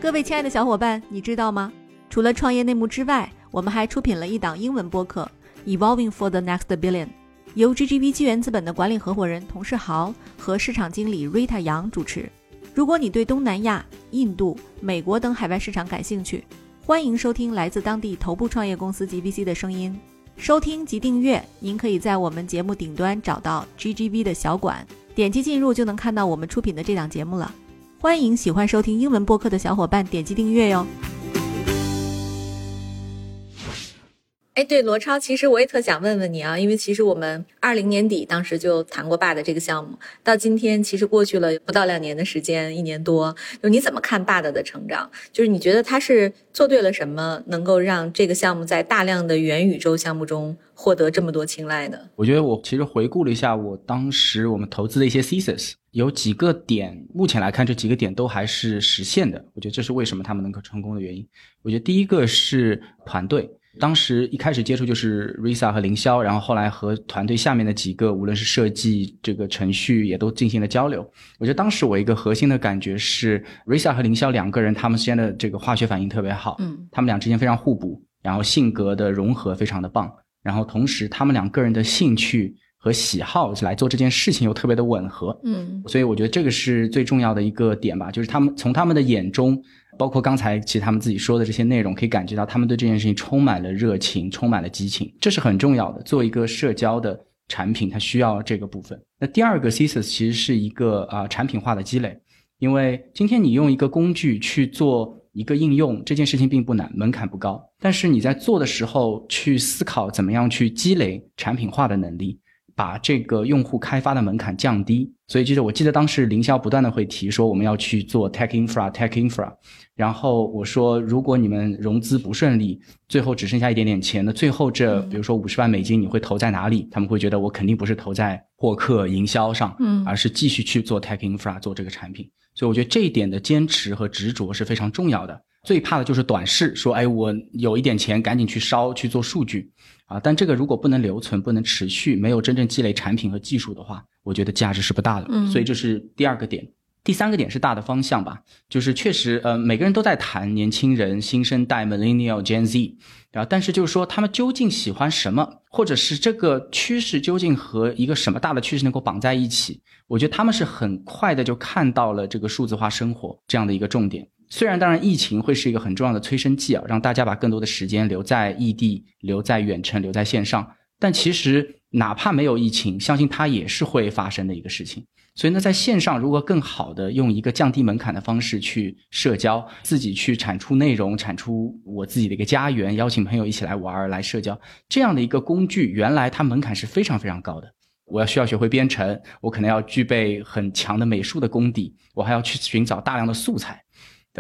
各位亲爱的小伙伴，你知道吗？除了创业内幕之外，我们还出品了一档英文播客《Evolving for the Next Billion》，由 GGV 纪元资本的管理合伙人童世豪和市场经理 Rita 杨主持。如果你对东南亚、印度、美国等海外市场感兴趣，欢迎收听来自当地头部创业公司 GVC 的声音。收听及订阅，您可以在我们节目顶端找到 GGV 的小馆，点击进入就能看到我们出品的这档节目了。欢迎喜欢收听英文播客的小伙伴点击订阅哟。哎，对，罗超，其实我也特想问问你啊，因为其实我们二零年底当时就谈过爸的这个项目，到今天其实过去了不到两年的时间，一年多，就你怎么看爸的的成长？就是你觉得他是做对了什么，能够让这个项目在大量的元宇宙项目中获得这么多青睐的？我觉得我其实回顾了一下我当时我们投资的一些 thesis，有几个点，目前来看这几个点都还是实现的。我觉得这是为什么他们能够成功的原因。我觉得第一个是团队，当时一开始接触就是 Risa 和凌霄，然后后来和团队下面的几个，无论是设计这个程序，也都进行了交流。我觉得当时我一个核心的感觉是，Risa 和凌霄两个人他们之间的这个化学反应特别好，嗯，他们俩之间非常互补，然后性格的融合非常的棒，然后同时他们两个人的兴趣和喜好来做这件事情又特别的吻合，嗯所以我觉得这个是最重要的一个点吧，就是他们从他们的眼中，包括刚才其实他们自己说的这些内容，可以感觉到他们对这件事情充满了热情，充满了激情，这是很重要的。做一个社交的产品，它需要这个部分。那第二个 thesis 其实是一个啊、产品化的积累，因为今天你用一个工具去做一个应用，这件事情并不难，门槛不高，但是你在做的时候去思考怎么样去积累产品化的能力。把这个用户开发的门槛降低，所以就是我记得当时凌霄不断的会提说我们要去做 tech infra tech infra，然后我说如果你们融资不顺利，最后只剩下一点点钱，那最后这比如说五十万美金你会投在哪里？他们会觉得我肯定不是投在获客营销上，嗯而是继续去做 tech infra 做这个产品。所以我觉得这一点的坚持和执着是非常重要的。最怕的就是短视，说哎我有一点钱赶紧去烧去做数据啊，但这个如果不能留存、不能持续，没有真正积累产品和技术的话，我觉得价值是不大的。嗯所以这是第二个点。第三个点是大的方向吧，就是确实，呃，每个人都在谈年轻人、新生代 Millennial、Gen Z，啊，但是就是说他们究竟喜欢什么，或者是这个趋势究竟和一个什么大的趋势能够绑在一起？我觉得他们是很快的就看到了这个数字化生活这样的一个重点。虽然当然疫情会是一个很重要的催生剂啊，让大家把更多的时间留在异地、留在远程、留在线上，但其实哪怕没有疫情，相信它也是会发生的一个事情。所以呢，在线上如果更好的用一个降低门槛的方式去社交，自己去产出内容，产出我自己的一个家园，邀请朋友一起来玩来社交，这样的一个工具，原来它门槛是非常非常高的。我要需要学会编程，我可能要具备很强的美术的功底，我还要去寻找大量的素材。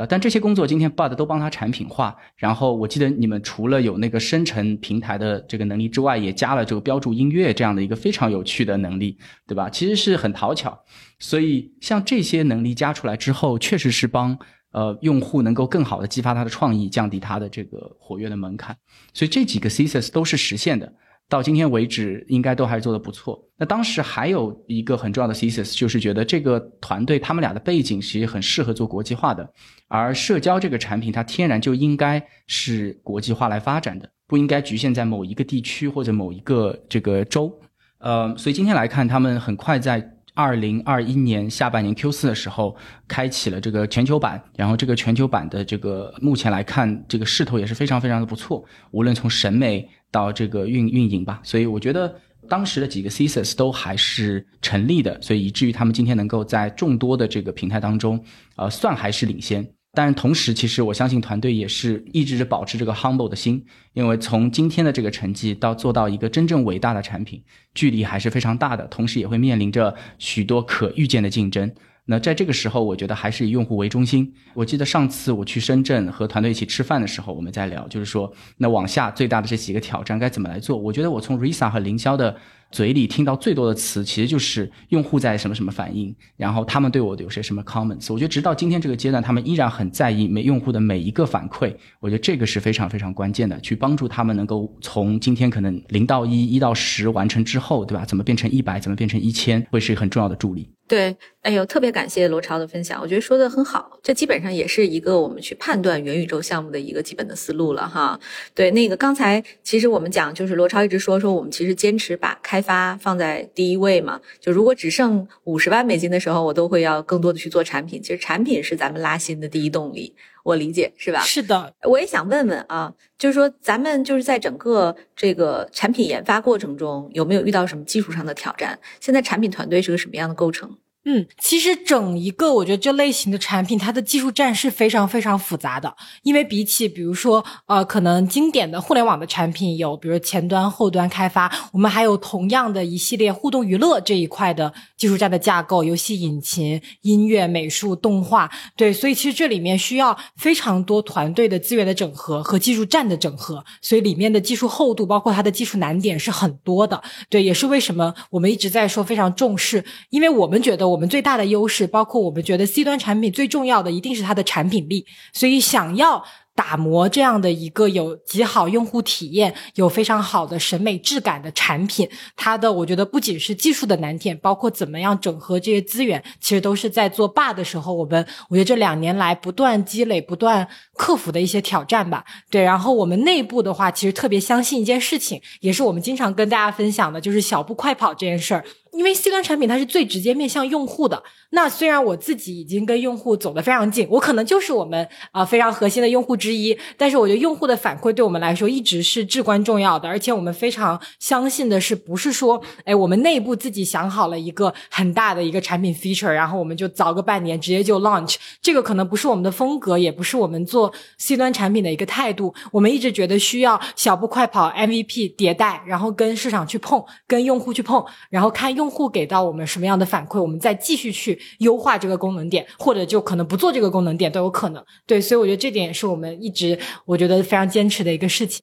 但这些工作今天 Bud 都帮他产品化，然后我记得你们除了有那个生成平台的这个能力之外，也加了这个标注音乐这样的一个非常有趣的能力，对吧？其实是很讨巧。所以像这些能力加出来之后，确实是帮呃用户能够更好的激发他的创意，降低他的这个活跃的门槛。所以这几个 thesis 都是实现的。到今天为止，应该都还做的不错。那当时还有一个很重要的 thesis，就是觉得这个团队他们俩的背景其实很适合做国际化的，而社交这个产品它天然就应该是国际化来发展的，不应该局限在某一个地区或者某一个这个州。呃，所以今天来看，他们很快在二零二一年下半年 Q 四的时候开启了这个全球版，然后这个全球版的这个目前来看，这个势头也是非常非常的不错，无论从审美。到这个运运营吧，所以我觉得当时的几个 thesis 都还是成立的，所以以至于他们今天能够在众多的这个平台当中，呃，算还是领先。但同时，其实我相信团队也是一直保持这个 humble 的心，因为从今天的这个成绩到做到一个真正伟大的产品，距离还是非常大的，同时也会面临着许多可预见的竞争。那在这个时候，我觉得还是以用户为中心。我记得上次我去深圳和团队一起吃饭的时候，我们在聊，就是说，那往下最大的这几个挑战该怎么来做？我觉得我从 Risa 和凌霄的。嘴里听到最多的词，其实就是用户在什么什么反应，然后他们对我有些什么 comments。我觉得直到今天这个阶段，他们依然很在意每用户的每一个反馈。我觉得这个是非常非常关键的，去帮助他们能够从今天可能零到一、一到十完成之后，对吧？怎么变成一百，怎么变成一千，会是很重要的助力。对，哎呦，特别感谢罗超的分享，我觉得说的很好。这基本上也是一个我们去判断元宇宙项目的一个基本的思路了哈。对，那个刚才其实我们讲，就是罗超一直说说我们其实坚持把开发放在第一位嘛。就如果只剩五十万美金的时候，我都会要更多的去做产品。其实产品是咱们拉新的第一动力，我理解是吧？是的，我也想问问啊，就是说咱们就是在整个这个产品研发过程中，有没有遇到什么技术上的挑战？现在产品团队是个什么样的构成？嗯，其实整一个我觉得这类型的产品，它的技术栈是非常非常复杂的。因为比起比如说呃，可能经典的互联网的产品有，比如前端、后端开发，我们还有同样的一系列互动娱乐这一块的技术栈的架构，游戏引擎、音乐、美术、动画，对，所以其实这里面需要非常多团队的资源的整合和技术栈的整合，所以里面的技术厚度，包括它的技术难点是很多的。对，也是为什么我们一直在说非常重视，因为我们觉得。我们最大的优势，包括我们觉得 C 端产品最重要的一定是它的产品力，所以想要打磨这样的一个有极好用户体验、有非常好的审美质感的产品，它的我觉得不仅是技术的难点，包括怎么样整合这些资源，其实都是在做霸的时候，我们我觉得这两年来不断积累、不断克服的一些挑战吧。对，然后我们内部的话，其实特别相信一件事情，也是我们经常跟大家分享的，就是小步快跑这件事儿。因为 C 端产品它是最直接面向用户的。那虽然我自己已经跟用户走得非常近，我可能就是我们啊非常核心的用户之一，但是我觉得用户的反馈对我们来说一直是至关重要的。而且我们非常相信的是，不是说哎我们内部自己想好了一个很大的一个产品 feature，然后我们就早个半年直接就 launch，这个可能不是我们的风格，也不是我们做 C 端产品的一个态度。我们一直觉得需要小步快跑，MVP 迭代，然后跟市场去碰，跟用户去碰，然后看。用户给到我们什么样的反馈，我们再继续去优化这个功能点，或者就可能不做这个功能点都有可能。对，所以我觉得这点也是我们一直我觉得非常坚持的一个事情。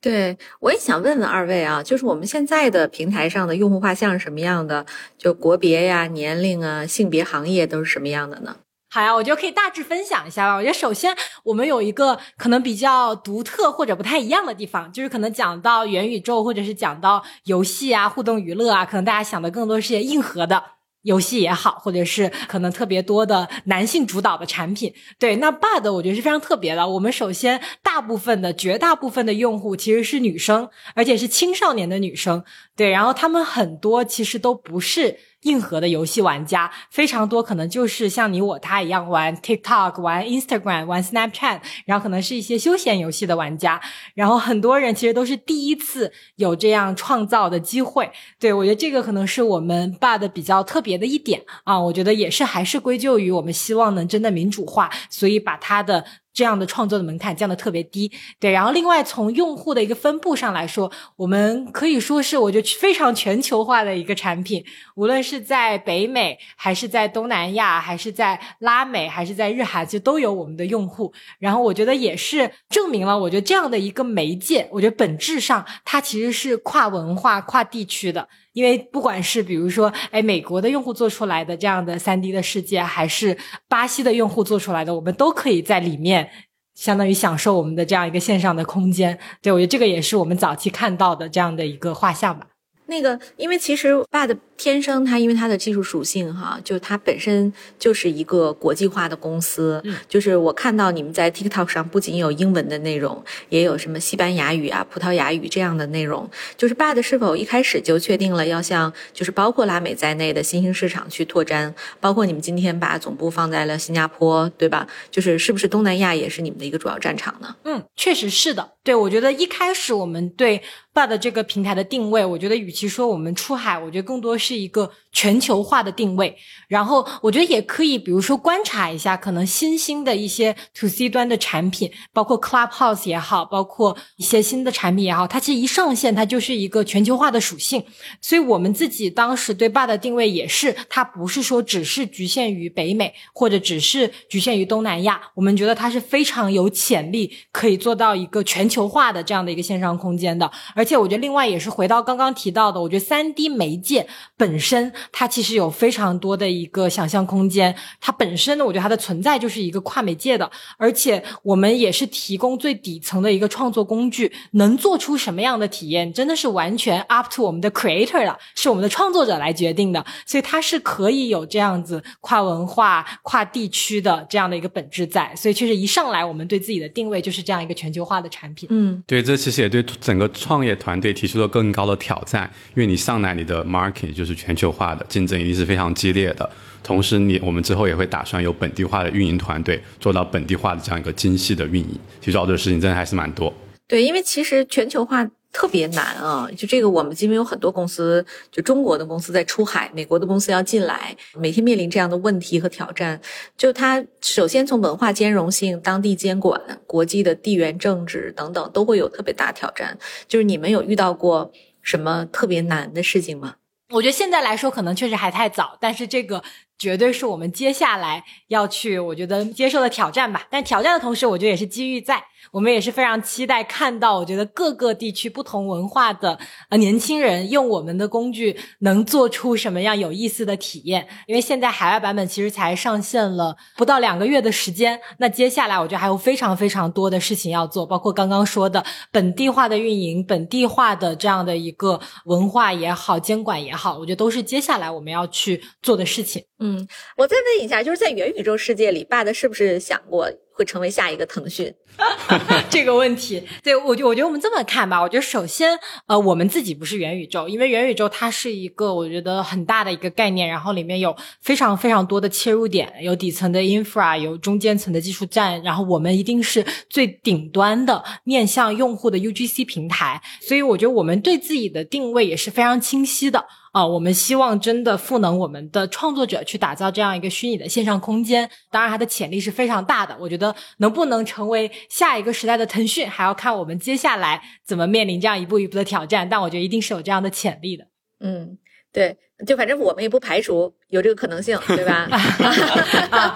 对，我也想问问二位啊，就是我们现在的平台上的用户画像是什么样的？就国别呀、年龄啊、性别、行业都是什么样的呢？好呀，我觉得可以大致分享一下吧。我觉得首先我们有一个可能比较独特或者不太一样的地方，就是可能讲到元宇宙或者是讲到游戏啊、互动娱乐啊，可能大家想的更多是些硬核的。游戏也好，或者是可能特别多的男性主导的产品，对，那 Bud 我觉得是非常特别的。我们首先大部分的绝大部分的用户其实是女生，而且是青少年的女生，对，然后他们很多其实都不是。硬核的游戏玩家非常多，可能就是像你我他一样玩 TikTok、玩 Instagram、玩 Snapchat，然后可能是一些休闲游戏的玩家。然后很多人其实都是第一次有这样创造的机会。对我觉得这个可能是我们 Bud 比较特别的一点啊。我觉得也是还是归咎于我们希望能真的民主化，所以把它的。这样的创作的门槛降的特别低，对。然后另外从用户的一个分布上来说，我们可以说是我觉得非常全球化的一个产品，无论是在北美，还是在东南亚，还是在拉美，还是在日韩，就都有我们的用户。然后我觉得也是证明了，我觉得这样的一个媒介，我觉得本质上它其实是跨文化、跨地区的。因为不管是比如说，哎，美国的用户做出来的这样的三 D 的世界，还是巴西的用户做出来的，我们都可以在里面相当于享受我们的这样一个线上的空间。对我觉得这个也是我们早期看到的这样的一个画像吧。那个，因为其实 b 的天生它因为它的技术属性哈，就它本身就是一个国际化的公司。嗯，就是我看到你们在 TikTok 上不仅有英文的内容，也有什么西班牙语啊、葡萄牙语这样的内容。就是 Bud 是否一开始就确定了要向就是包括拉美在内的新兴市场去拓展？包括你们今天把总部放在了新加坡，对吧？就是是不是东南亚也是你们的一个主要战场呢？嗯，确实是的。对，我觉得一开始我们对 Bud 这个平台的定位，我觉得与其说我们出海，我觉得更多是一个。全球化的定位，然后我觉得也可以，比如说观察一下，可能新兴的一些 to C 端的产品，包括 Clubhouse 也好，包括一些新的产品也好，它其实一上线，它就是一个全球化的属性。所以我们自己当时对 Bud 的定位也是，它不是说只是局限于北美，或者只是局限于东南亚，我们觉得它是非常有潜力可以做到一个全球化的这样的一个线上空间的。而且我觉得另外也是回到刚刚提到的，我觉得三 D 媒介本身。它其实有非常多的一个想象空间，它本身呢，我觉得它的存在就是一个跨媒介的，而且我们也是提供最底层的一个创作工具，能做出什么样的体验，真的是完全 up to 我们的 creator 了，是我们的创作者来决定的，所以它是可以有这样子跨文化、跨地区的这样的一个本质在，所以确实一上来我们对自己的定位就是这样一个全球化的产品。嗯，对，这其实也对整个创业团队提出了更高的挑战，因为你上来你的 market 就是全球化。的竞争一定是非常激烈的，同时你我们之后也会打算有本地化的运营团队做到本地化的这样一个精细的运营。其实要做的事情真的还是蛮多。对，因为其实全球化特别难啊，就这个我们因为有很多公司，就中国的公司在出海，美国的公司要进来，每天面临这样的问题和挑战。就它首先从文化兼容性、当地监管、国际的地缘政治等等，都会有特别大挑战。就是你们有遇到过什么特别难的事情吗？我觉得现在来说可能确实还太早，但是这个绝对是我们接下来要去我觉得接受的挑战吧。但挑战的同时，我觉得也是机遇在。我们也是非常期待看到，我觉得各个地区不同文化的呃年轻人用我们的工具能做出什么样有意思的体验。因为现在海外版本其实才上线了不到两个月的时间，那接下来我觉得还有非常非常多的事情要做，包括刚刚说的本地化的运营、本地化的这样的一个文化也好、监管也好，我觉得都是接下来我们要去做的事情。嗯，我再问一下，就是在元宇宙世界里，Bud 是不是想过？会成为下一个腾讯，这个问题，对我就我觉得我们这么看吧。我觉得首先，呃，我们自己不是元宇宙，因为元宇宙它是一个我觉得很大的一个概念，然后里面有非常非常多的切入点，有底层的 infra，有中间层的技术站，然后我们一定是最顶端的面向用户的 UGC 平台，所以我觉得我们对自己的定位也是非常清晰的。啊，我们希望真的赋能我们的创作者去打造这样一个虚拟的线上空间。当然，它的潜力是非常大的。我觉得能不能成为下一个时代的腾讯，还要看我们接下来怎么面临这样一步一步的挑战。但我觉得一定是有这样的潜力的。嗯，对。就反正我们也不排除有这个可能性，对吧？加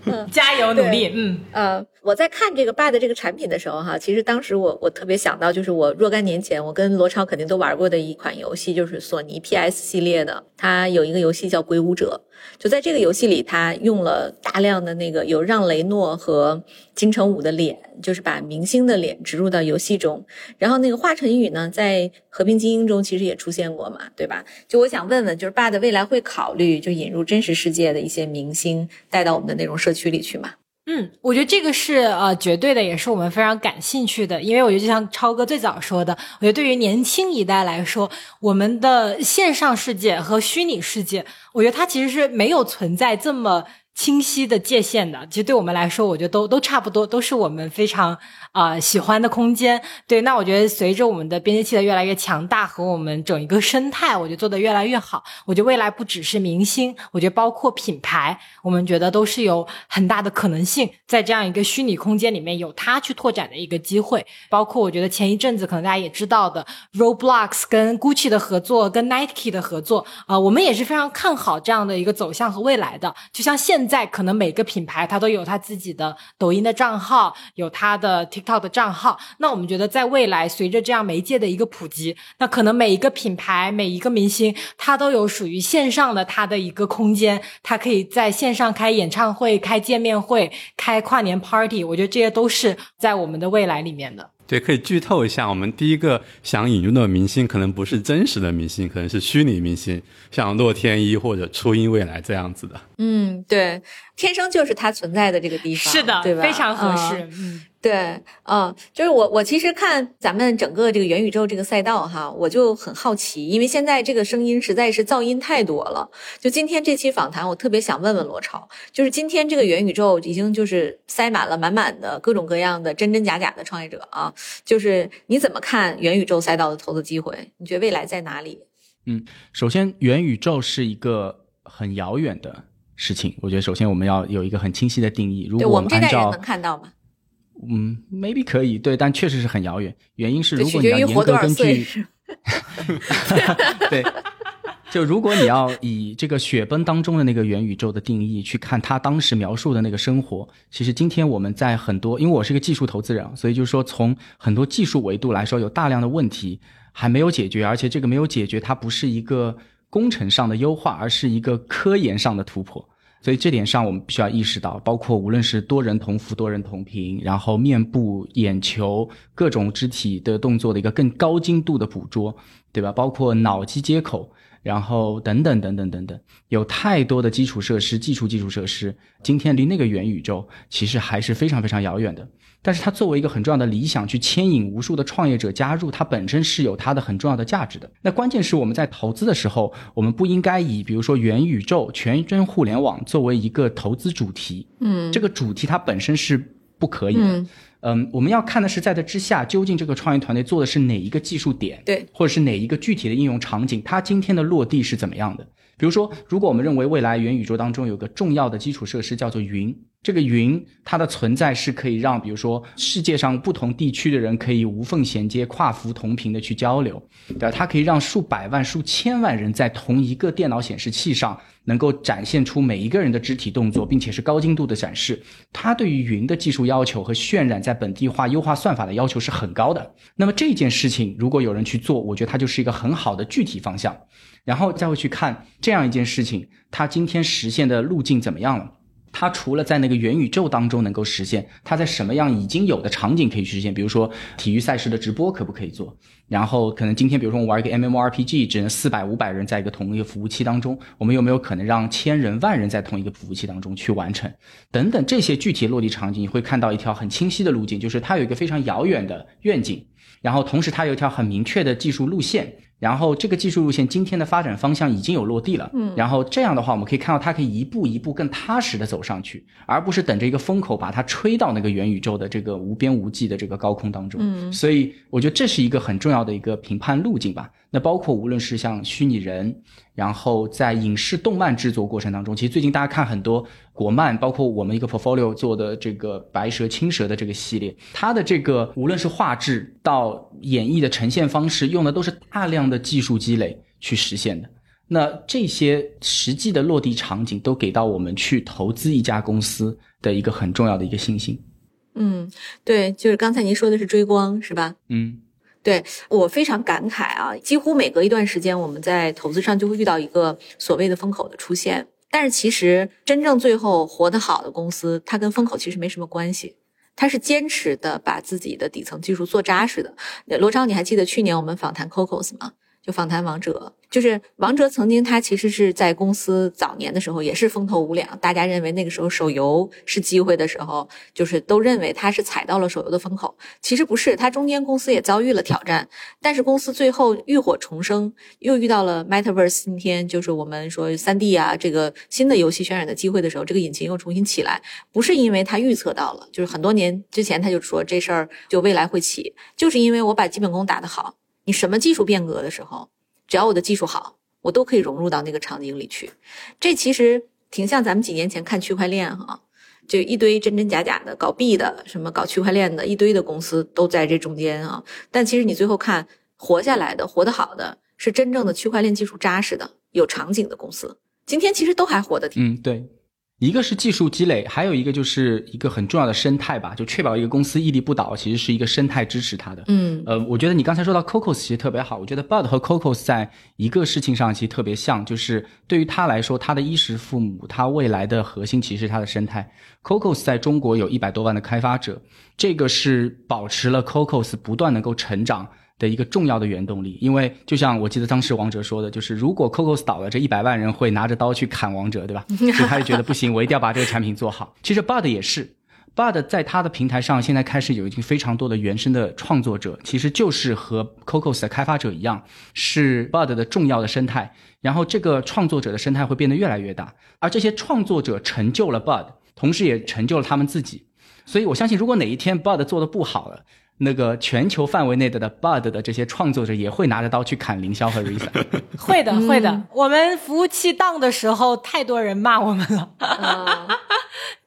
油努力，嗯。呃，我在看这个 Bud 这个产品的时候，哈，其实当时我我特别想到，就是我若干年前我跟罗超肯定都玩过的一款游戏，就是索尼 PS 系列的，它有一个游戏叫《鬼舞者》，就在这个游戏里，他用了大量的那个有让雷诺和金城武的脸，就是把明星的脸植入到游戏中，然后那个华晨宇呢，在《和平精英》中其实也出现过嘛，对吧？就我想问问。就是爸的未来会考虑就引入真实世界的一些明星带到我们的内容社区里去吗？嗯，我觉得这个是呃绝对的，也是我们非常感兴趣的。因为我觉得就像超哥最早说的，我觉得对于年轻一代来说，我们的线上世界和虚拟世界，我觉得它其实是没有存在这么清晰的界限的。其实对我们来说，我觉得都都差不多，都是我们非常。啊，喜欢的空间，对，那我觉得随着我们的编辑器的越来越强大和我们整一个生态，我觉得做的越来越好。我觉得未来不只是明星，我觉得包括品牌，我们觉得都是有很大的可能性，在这样一个虚拟空间里面有它去拓展的一个机会。包括我觉得前一阵子可能大家也知道的，Roblox 跟 Gucci 的合作，跟 Nike 的合作，啊，我们也是非常看好这样的一个走向和未来的。就像现在，可能每个品牌它都有它自己的抖音的账号，有它的。TikTok 的账号，那我们觉得在未来，随着这样媒介的一个普及，那可能每一个品牌、每一个明星，他都有属于线上的他的一个空间，他可以在线上开演唱会、开见面会、开跨年 party。我觉得这些都是在我们的未来里面的。对，可以剧透一下，我们第一个想引入的明星，可能不是真实的明星，可能是虚拟明星，像洛天依或者初音未来这样子的。嗯，对，天生就是它存在的这个地方，是的，对吧？非常合适。嗯。对，嗯，就是我，我其实看咱们整个这个元宇宙这个赛道哈，我就很好奇，因为现在这个声音实在是噪音太多了。就今天这期访谈，我特别想问问罗超，就是今天这个元宇宙已经就是塞满了满满的各种各样的真真假假的创业者啊，就是你怎么看元宇宙赛道的投资机会？你觉得未来在哪里？嗯，首先元宇宙是一个很遥远的事情，我觉得首先我们要有一个很清晰的定义。如果我们这代人能看到吗？嗯，maybe 可以，对，但确实是很遥远。原因是，如果你要严格根据，对，就如果你要以这个雪崩当中的那个元宇宙的定义去看他当时描述的那个生活，其实今天我们在很多，因为我是个技术投资人，所以就是说从很多技术维度来说，有大量的问题还没有解决，而且这个没有解决，它不是一个工程上的优化，而是一个科研上的突破。所以这点上，我们必须要意识到，包括无论是多人同服、多人同屏，然后面部、眼球各种肢体的动作的一个更高精度的捕捉，对吧？包括脑机接口，然后等等等等等等，有太多的基础设施、技术基础设施，今天离那个元宇宙其实还是非常非常遥远的。但是它作为一个很重要的理想，去牵引无数的创业者加入，它本身是有它的很重要的价值的。那关键是我们在投资的时候，我们不应该以比如说元宇宙、全真互联网作为一个投资主题。嗯，这个主题它本身是不可以的。嗯，我们要看的是在这之下，究竟这个创业团队做的是哪一个技术点，对，或者是哪一个具体的应用场景，它今天的落地是怎么样的？比如说，如果我们认为未来元宇宙当中有个重要的基础设施叫做云。这个云它的存在是可以让，比如说世界上不同地区的人可以无缝衔接、跨服同频的去交流，对吧？它可以让数百万、数千万人在同一个电脑显示器上能够展现出每一个人的肢体动作，并且是高精度的展示。它对于云的技术要求和渲染在本地化优化算法的要求是很高的。那么这件事情如果有人去做，我觉得它就是一个很好的具体方向。然后再会去看这样一件事情，它今天实现的路径怎么样了？它除了在那个元宇宙当中能够实现，它在什么样已经有的场景可以实现？比如说体育赛事的直播可不可以做？然后可能今天比如说我玩一个 MMORPG，只能四百五百人在一个同一个服务器当中，我们有没有可能让千人万人在同一个服务器当中去完成？等等这些具体落地场景，你会看到一条很清晰的路径，就是它有一个非常遥远的愿景，然后同时它有一条很明确的技术路线。然后这个技术路线今天的发展方向已经有落地了，嗯，然后这样的话，我们可以看到它可以一步一步更踏实的走上去，而不是等着一个风口把它吹到那个元宇宙的这个无边无际的这个高空当中，嗯，所以我觉得这是一个很重要的一个评判路径吧。那包括无论是像虚拟人，然后在影视动漫制作过程当中，其实最近大家看很多。国漫包括我们一个 portfolio 做的这个白蛇青蛇的这个系列，它的这个无论是画质到演绎的呈现方式，用的都是大量的技术积累去实现的。那这些实际的落地场景都给到我们去投资一家公司的一个很重要的一个信心。嗯，对，就是刚才您说的是追光是吧？嗯，对我非常感慨啊，几乎每隔一段时间，我们在投资上就会遇到一个所谓的风口的出现。但是其实真正最后活得好的公司，它跟风口其实没什么关系，它是坚持的把自己的底层技术做扎实的。罗超，你还记得去年我们访谈 Cocos 吗？就访谈王哲，就是王哲曾经他其实是在公司早年的时候也是风头无两，大家认为那个时候手游是机会的时候，就是都认为他是踩到了手游的风口。其实不是，他中间公司也遭遇了挑战，但是公司最后浴火重生，又遇到了 Metaverse，今天就是我们说三 D 啊这个新的游戏渲染的机会的时候，这个引擎又重新起来，不是因为他预测到了，就是很多年之前他就说这事儿就未来会起，就是因为我把基本功打得好。你什么技术变革的时候，只要我的技术好，我都可以融入到那个场景里去。这其实挺像咱们几年前看区块链哈，就一堆真真假假的搞币的，什么搞区块链的一堆的公司都在这中间啊。但其实你最后看活下来的、活得好的，是真正的区块链技术扎实的、有场景的公司。今天其实都还活得挺。嗯，对。一个是技术积累，还有一个就是一个很重要的生态吧，就确保一个公司屹立不倒，其实是一个生态支持它的。嗯，呃，我觉得你刚才说到 Cocos 其实特别好，我觉得 Bud 和 Cocos 在一个事情上其实特别像，就是对于他来说，他的衣食父母，他未来的核心其实是他的生态。Cocos 在中国有一百多万的开发者，这个是保持了 Cocos 不断能够成长。的一个重要的原动力，因为就像我记得当时王哲说的，就是如果 Cocos 倒了，这一百万人会拿着刀去砍王哲，对吧？所以他就觉得不行，我一定要把这个产品做好。其实 Bud 也是，Bud 在他的平台上现在开始有已经非常多的原生的创作者，其实就是和 Cocos 的开发者一样，是 Bud 的重要的生态。然后这个创作者的生态会变得越来越大，而这些创作者成就了 Bud，同时也成就了他们自己。所以我相信，如果哪一天 Bud 做的不好了，那个全球范围内的的 Bud 的这些创作者也会拿着刀去砍凌霄和 Risa。会的，会的。我们服务器当的时候，太多人骂我们了。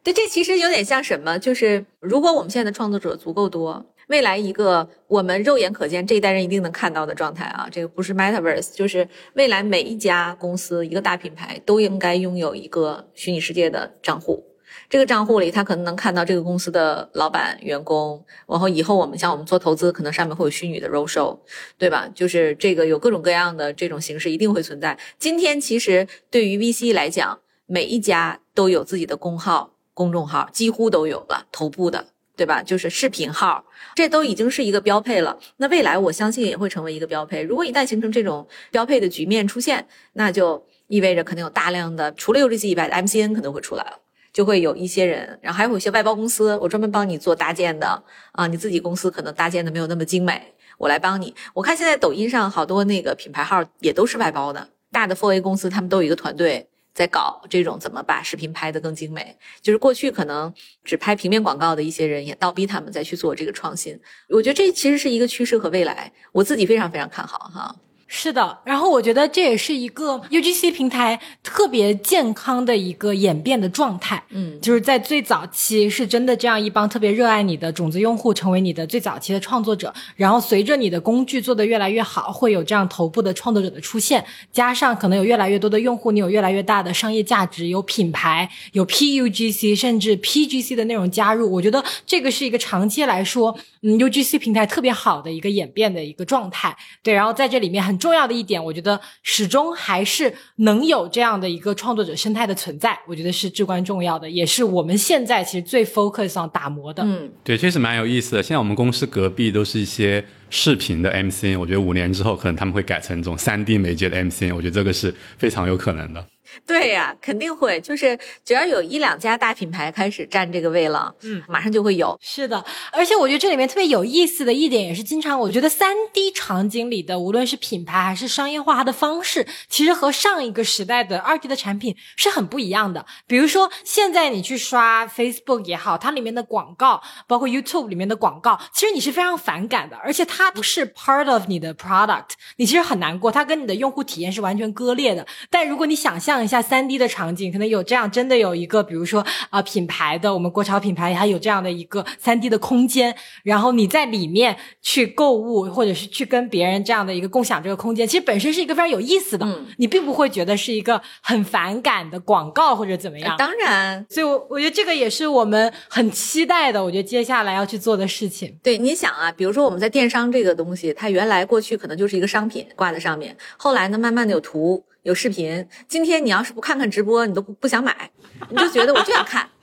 对，这其实有点像什么？就是如果我们现在的创作者足够多，未来一个我们肉眼可见这一代人一定能看到的状态啊，这个不是 Metaverse，就是未来每一家公司、一个大品牌都应该拥有一个虚拟世界的账户。这个账户里，他可能能看到这个公司的老板、员工。然后以后我们像我们做投资，可能上面会有虚拟的 roadshow，对吧？就是这个有各种各样的这种形式一定会存在。今天其实对于 VC 来讲，每一家都有自己的公号、公众号，几乎都有了头部的，对吧？就是视频号，这都已经是一个标配了。那未来我相信也会成为一个标配。如果一旦形成这种标配的局面出现，那就意味着可能有大量的除了 UGC 以外的 MCN 可能会出来了。就会有一些人，然后还有一些外包公司，我专门帮你做搭建的啊，你自己公司可能搭建的没有那么精美，我来帮你。我看现在抖音上好多那个品牌号也都是外包的，大的 4A 公司他们都有一个团队在搞这种怎么把视频拍得更精美。就是过去可能只拍平面广告的一些人，也倒逼他们再去做这个创新。我觉得这其实是一个趋势和未来，我自己非常非常看好哈。是的，然后我觉得这也是一个 UGC 平台特别健康的一个演变的状态。嗯，就是在最早期是真的这样一帮特别热爱你的种子用户成为你的最早期的创作者，然后随着你的工具做得越来越好，会有这样头部的创作者的出现，加上可能有越来越多的用户，你有越来越大的商业价值，有品牌，有 PUGC 甚至 PGC 的内容加入，我觉得这个是一个长期来说，嗯，UGC 平台特别好的一个演变的一个状态。对，然后在这里面很。重要的一点，我觉得始终还是能有这样的一个创作者生态的存在，我觉得是至关重要的，也是我们现在其实最 focus 上打磨的。嗯，对，确实蛮有意思的。现在我们公司隔壁都是一些视频的 MCN，我觉得五年之后可能他们会改成这种三 D 媒介的 MCN，我觉得这个是非常有可能的。对呀，肯定会，就是只要有一两家大品牌开始占这个位了，嗯，马上就会有。是的，而且我觉得这里面特别有意思的一点，也是经常我觉得三 D 场景里的，无论是品牌还是商业化它的方式，其实和上一个时代的二 D 的产品是很不一样的。比如说，现在你去刷 Facebook 也好，它里面的广告，包括 YouTube 里面的广告，其实你是非常反感的，而且它不是 part of 你的 product，你其实很难过，它跟你的用户体验是完全割裂的。但如果你想象一下三 D 的场景，可能有这样真的有一个，比如说啊品牌的我们国潮品牌，它有这样的一个三 D 的空间，然后你在里面去购物，或者是去跟别人这样的一个共享这个空间，其实本身是一个非常有意思的，你并不会觉得是一个很反感的广告或者怎么样。当然，所以，我我觉得这个也是我们很期待的。我觉得接下来要去做的事情。对，你想啊，比如说我们在电商这个东西，它原来过去可能就是一个商品挂在上面，后来呢，慢慢的有图。有视频。今天你要是不看看直播，你都不不想买，你就觉得我就想看，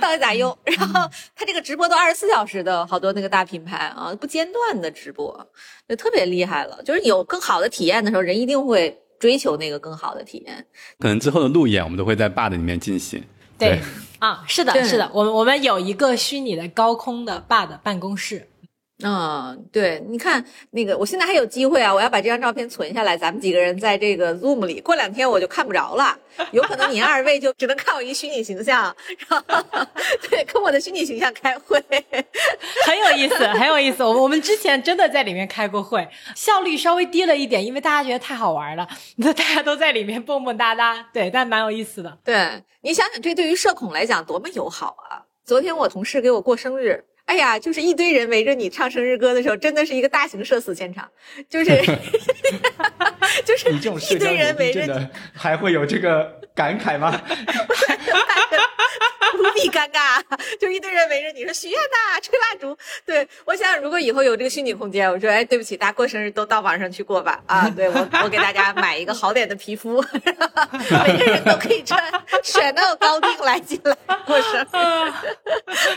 到底咋用？然后他这个直播都二十四小时的，好多那个大品牌啊，不间断的直播，就特别厉害了。就是有更好的体验的时候，人一定会追求那个更好的体验。可能之后的路演我们都会在 bar 里面进行。对啊，是的，是的，我们我们有一个虚拟的高空的 bar 的办公室。嗯，对，你看那个，我现在还有机会啊！我要把这张照片存下来，咱们几个人在这个 Zoom 里，过两天我就看不着了，有可能你二位就只能看我一虚拟形象，然后 对，跟我的虚拟形象开会，很有意思，很有意思。我们我们之前真的在里面开过会，效率稍微低了一点，因为大家觉得太好玩了，那大家都在里面蹦蹦哒哒，对，但蛮有意思的。对你想想，这对于社恐来讲多么友好啊！昨天我同事给我过生日。哎呀，就是一堆人围着你唱生日歌的时候，真的是一个大型社死现场，就是 就是一堆人围着你，还会有这个感慨吗？无比尴尬，就一堆人围着你说许愿呐，吹蜡烛。对我想，如果以后有这个虚拟空间，我说，哎，对不起，大家过生日都到网上去过吧。啊，对我，我给大家买一个好点的皮肤，每个人都可以穿 Chanel 高定来进来过生日，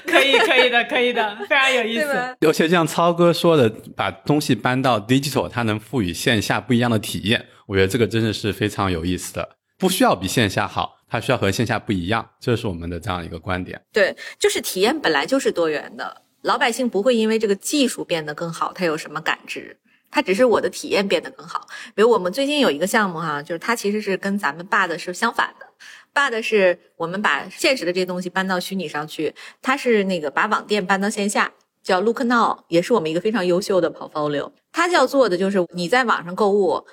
可以，可以的，可以的，非常有意思。尤其？像超哥说的，把东西搬到 digital，它能赋予线下不一样的体验。我觉得这个真的是非常有意思的，不需要比线下好，它需要和线下不一样，这是我们的这样一个观点。对，就是体验本来就是多元的，老百姓不会因为这个技术变得更好，他有什么感知？它只是我的体验变得更好。比如我们最近有一个项目哈、就是它其实是跟咱们爸的是相反的。爸的是我们把现实的这些东西搬到虚拟上去，它是那个把网店搬到线下，叫 Look Now，也是我们一个非常优秀的 portfolio。它要做的就是你在网上购物，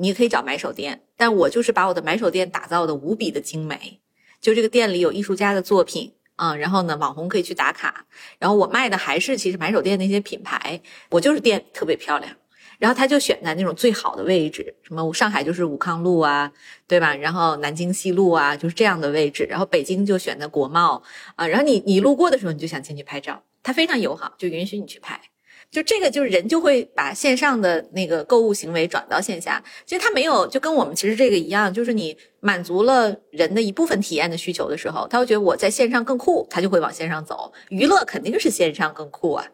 你可以找买手店，但我就是把我的买手店打造的无比的精美，就这个店里有艺术家的作品。啊、然后呢，网红可以去打卡，然后我卖的还是其实买手店那些品牌，我就是店特别漂亮，然后他就选在那种最好的位置，什么上海就是武康路啊，对吧？然后南京西路啊，就是这样的位置，然后北京就选在国贸啊，然后你你路过的时候你就想进去拍照，他非常友好，就允许你去拍。就这个，就是人就会把线上的那个购物行为转到线下。其实他没有，就跟我们其实这个一样，就是你满足了人的一部分体验的需求的时候，他会觉得我在线上更酷，他就会往线上走。娱乐肯定是线上更酷啊，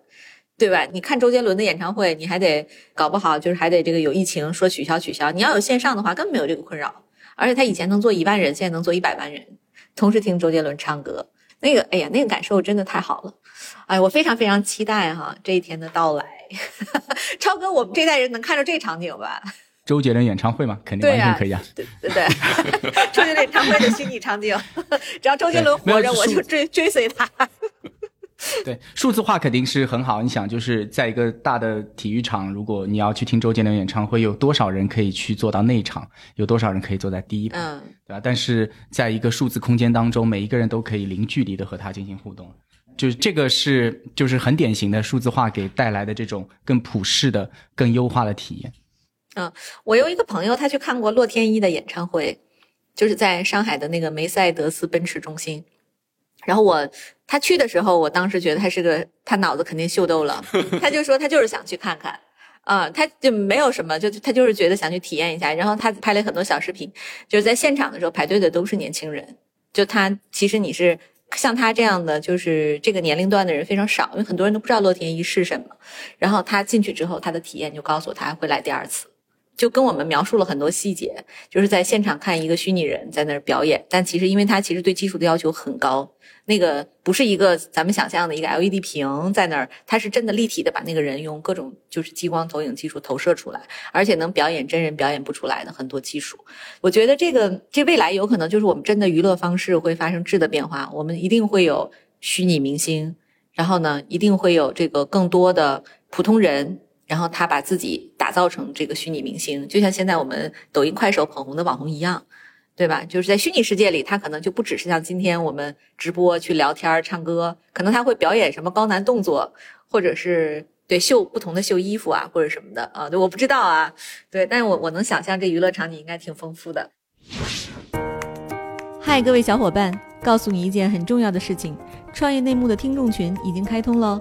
对吧？你看周杰伦的演唱会，你还得搞不好就是还得这个有疫情说取消取消。你要有线上的话，根本没有这个困扰。而且他以前能做一万人，现在能做一百万人，同时听周杰伦唱歌，那个哎呀，那个感受真的太好了。哎，我非常非常期待哈这一天的到来。超哥，我们这代人能看着这场景吧？周杰伦演唱会嘛，肯定完全可以啊。对对对，周杰伦演唱会的虚拟场景，只要周杰伦活着，我就追追随他。对，数字化肯定是很好。你想，就是在一个大的体育场，如果你要去听周杰伦演唱会，有多少人可以去做到内场？有多少人可以坐在第一排？嗯，对吧？但是在一个数字空间当中，每一个人都可以零距离的和他进行互动，就是这个是就是很典型的数字化给带来的这种更普适的、更优化的体验。嗯我有一个朋友，他去看过洛天依的演唱会，就是在上海的那个梅赛德斯奔驰中心。然后我他去的时候，我当时觉得他是个他脑子肯定秀逗了，他就说他就是想去看看。啊、他就没有什么，就他就是觉得想去体验一下，然后他拍了很多小视频，就是在现场的时候排队的都是年轻人，就他其实你是像他这样的，就是这个年龄段的人非常少，因为很多人都不知道洛天依是什么。然后他进去之后，他的体验就告诉我他还会来第二次。就跟我们描述了很多细节，就是在现场看一个虚拟人在那儿表演，但其实因为他其实对技术的要求很高，那个不是一个咱们想象的一个 LED 屏在那儿，它是真的立体的把那个人用各种就是激光投影技术投射出来，而且能表演真人表演不出来的很多技术。我觉得这个这未来有可能就是我们真的娱乐方式会发生质的变化，我们一定会有虚拟明星，然后呢，一定会有这个更多的普通人。然后他把自己打造成这个虚拟明星，就像现在我们抖音、快手捧红的网红一样，对吧？就是在虚拟世界里，他可能就不只是像今天我们直播去聊天、唱歌，可能他会表演什么高难动作，或者是对秀不同的秀衣服啊，或者什么的啊，对，我不知道啊，对，但是我我能想象这娱乐场景应该挺丰富的。嗨，各位小伙伴，告诉你一件很重要的事情：创业内幕的听众群已经开通喽！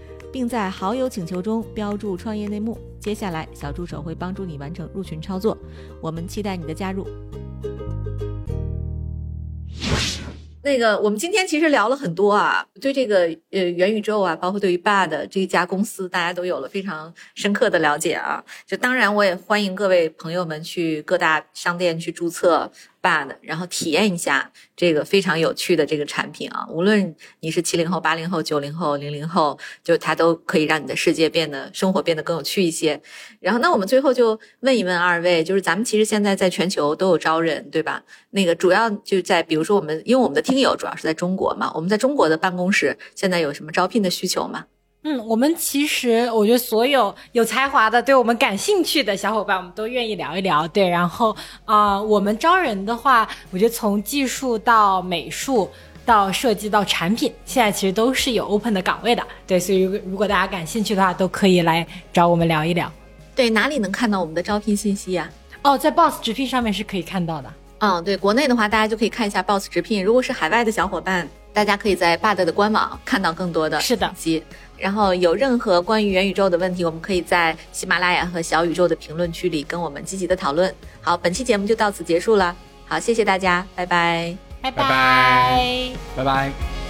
并在好友请求中标注“创业内幕”。接下来，小助手会帮助你完成入群操作。我们期待你的加入。那个，我们今天其实聊了很多啊，对这个呃元宇宙啊，包括对于币的这一家公司，大家都有了非常深刻的了解啊。就当然，我也欢迎各位朋友们去各大商店去注册。bad，然后体验一下这个非常有趣的这个产品啊！无论你是七零后、八零后、九零后、零零后，就它都可以让你的世界变得生活变得更有趣一些。然后，那我们最后就问一问二位，就是咱们其实现在在全球都有招人，对吧？那个主要就在比如说我们，因为我们的听友主要是在中国嘛，我们在中国的办公室现在有什么招聘的需求吗？嗯，我们其实我觉得所有有才华的、对我们感兴趣的小伙伴，我们都愿意聊一聊。对，然后啊，我们招人的话，我觉得从技术到美术到设计到产品，现在其实都是有 open 的岗位的。对，所以如果如果大家感兴趣的话，都可以来找我们聊一聊。对，哪里能看到我们的招聘信息呀？哦，在 Boss 直聘上面是可以看到的。嗯，对，国内的话，大家就可以看一下 Boss 直聘。如果是海外的小伙伴，大家可以在 Bud 的官网看到更多的是的信息。然后有任何关于元宇宙的问题，我们可以在喜马拉雅和小宇宙的评论区里跟我们积极的讨论。好，本期节目就到此结束了。好，谢谢大家，拜拜，拜拜，拜拜。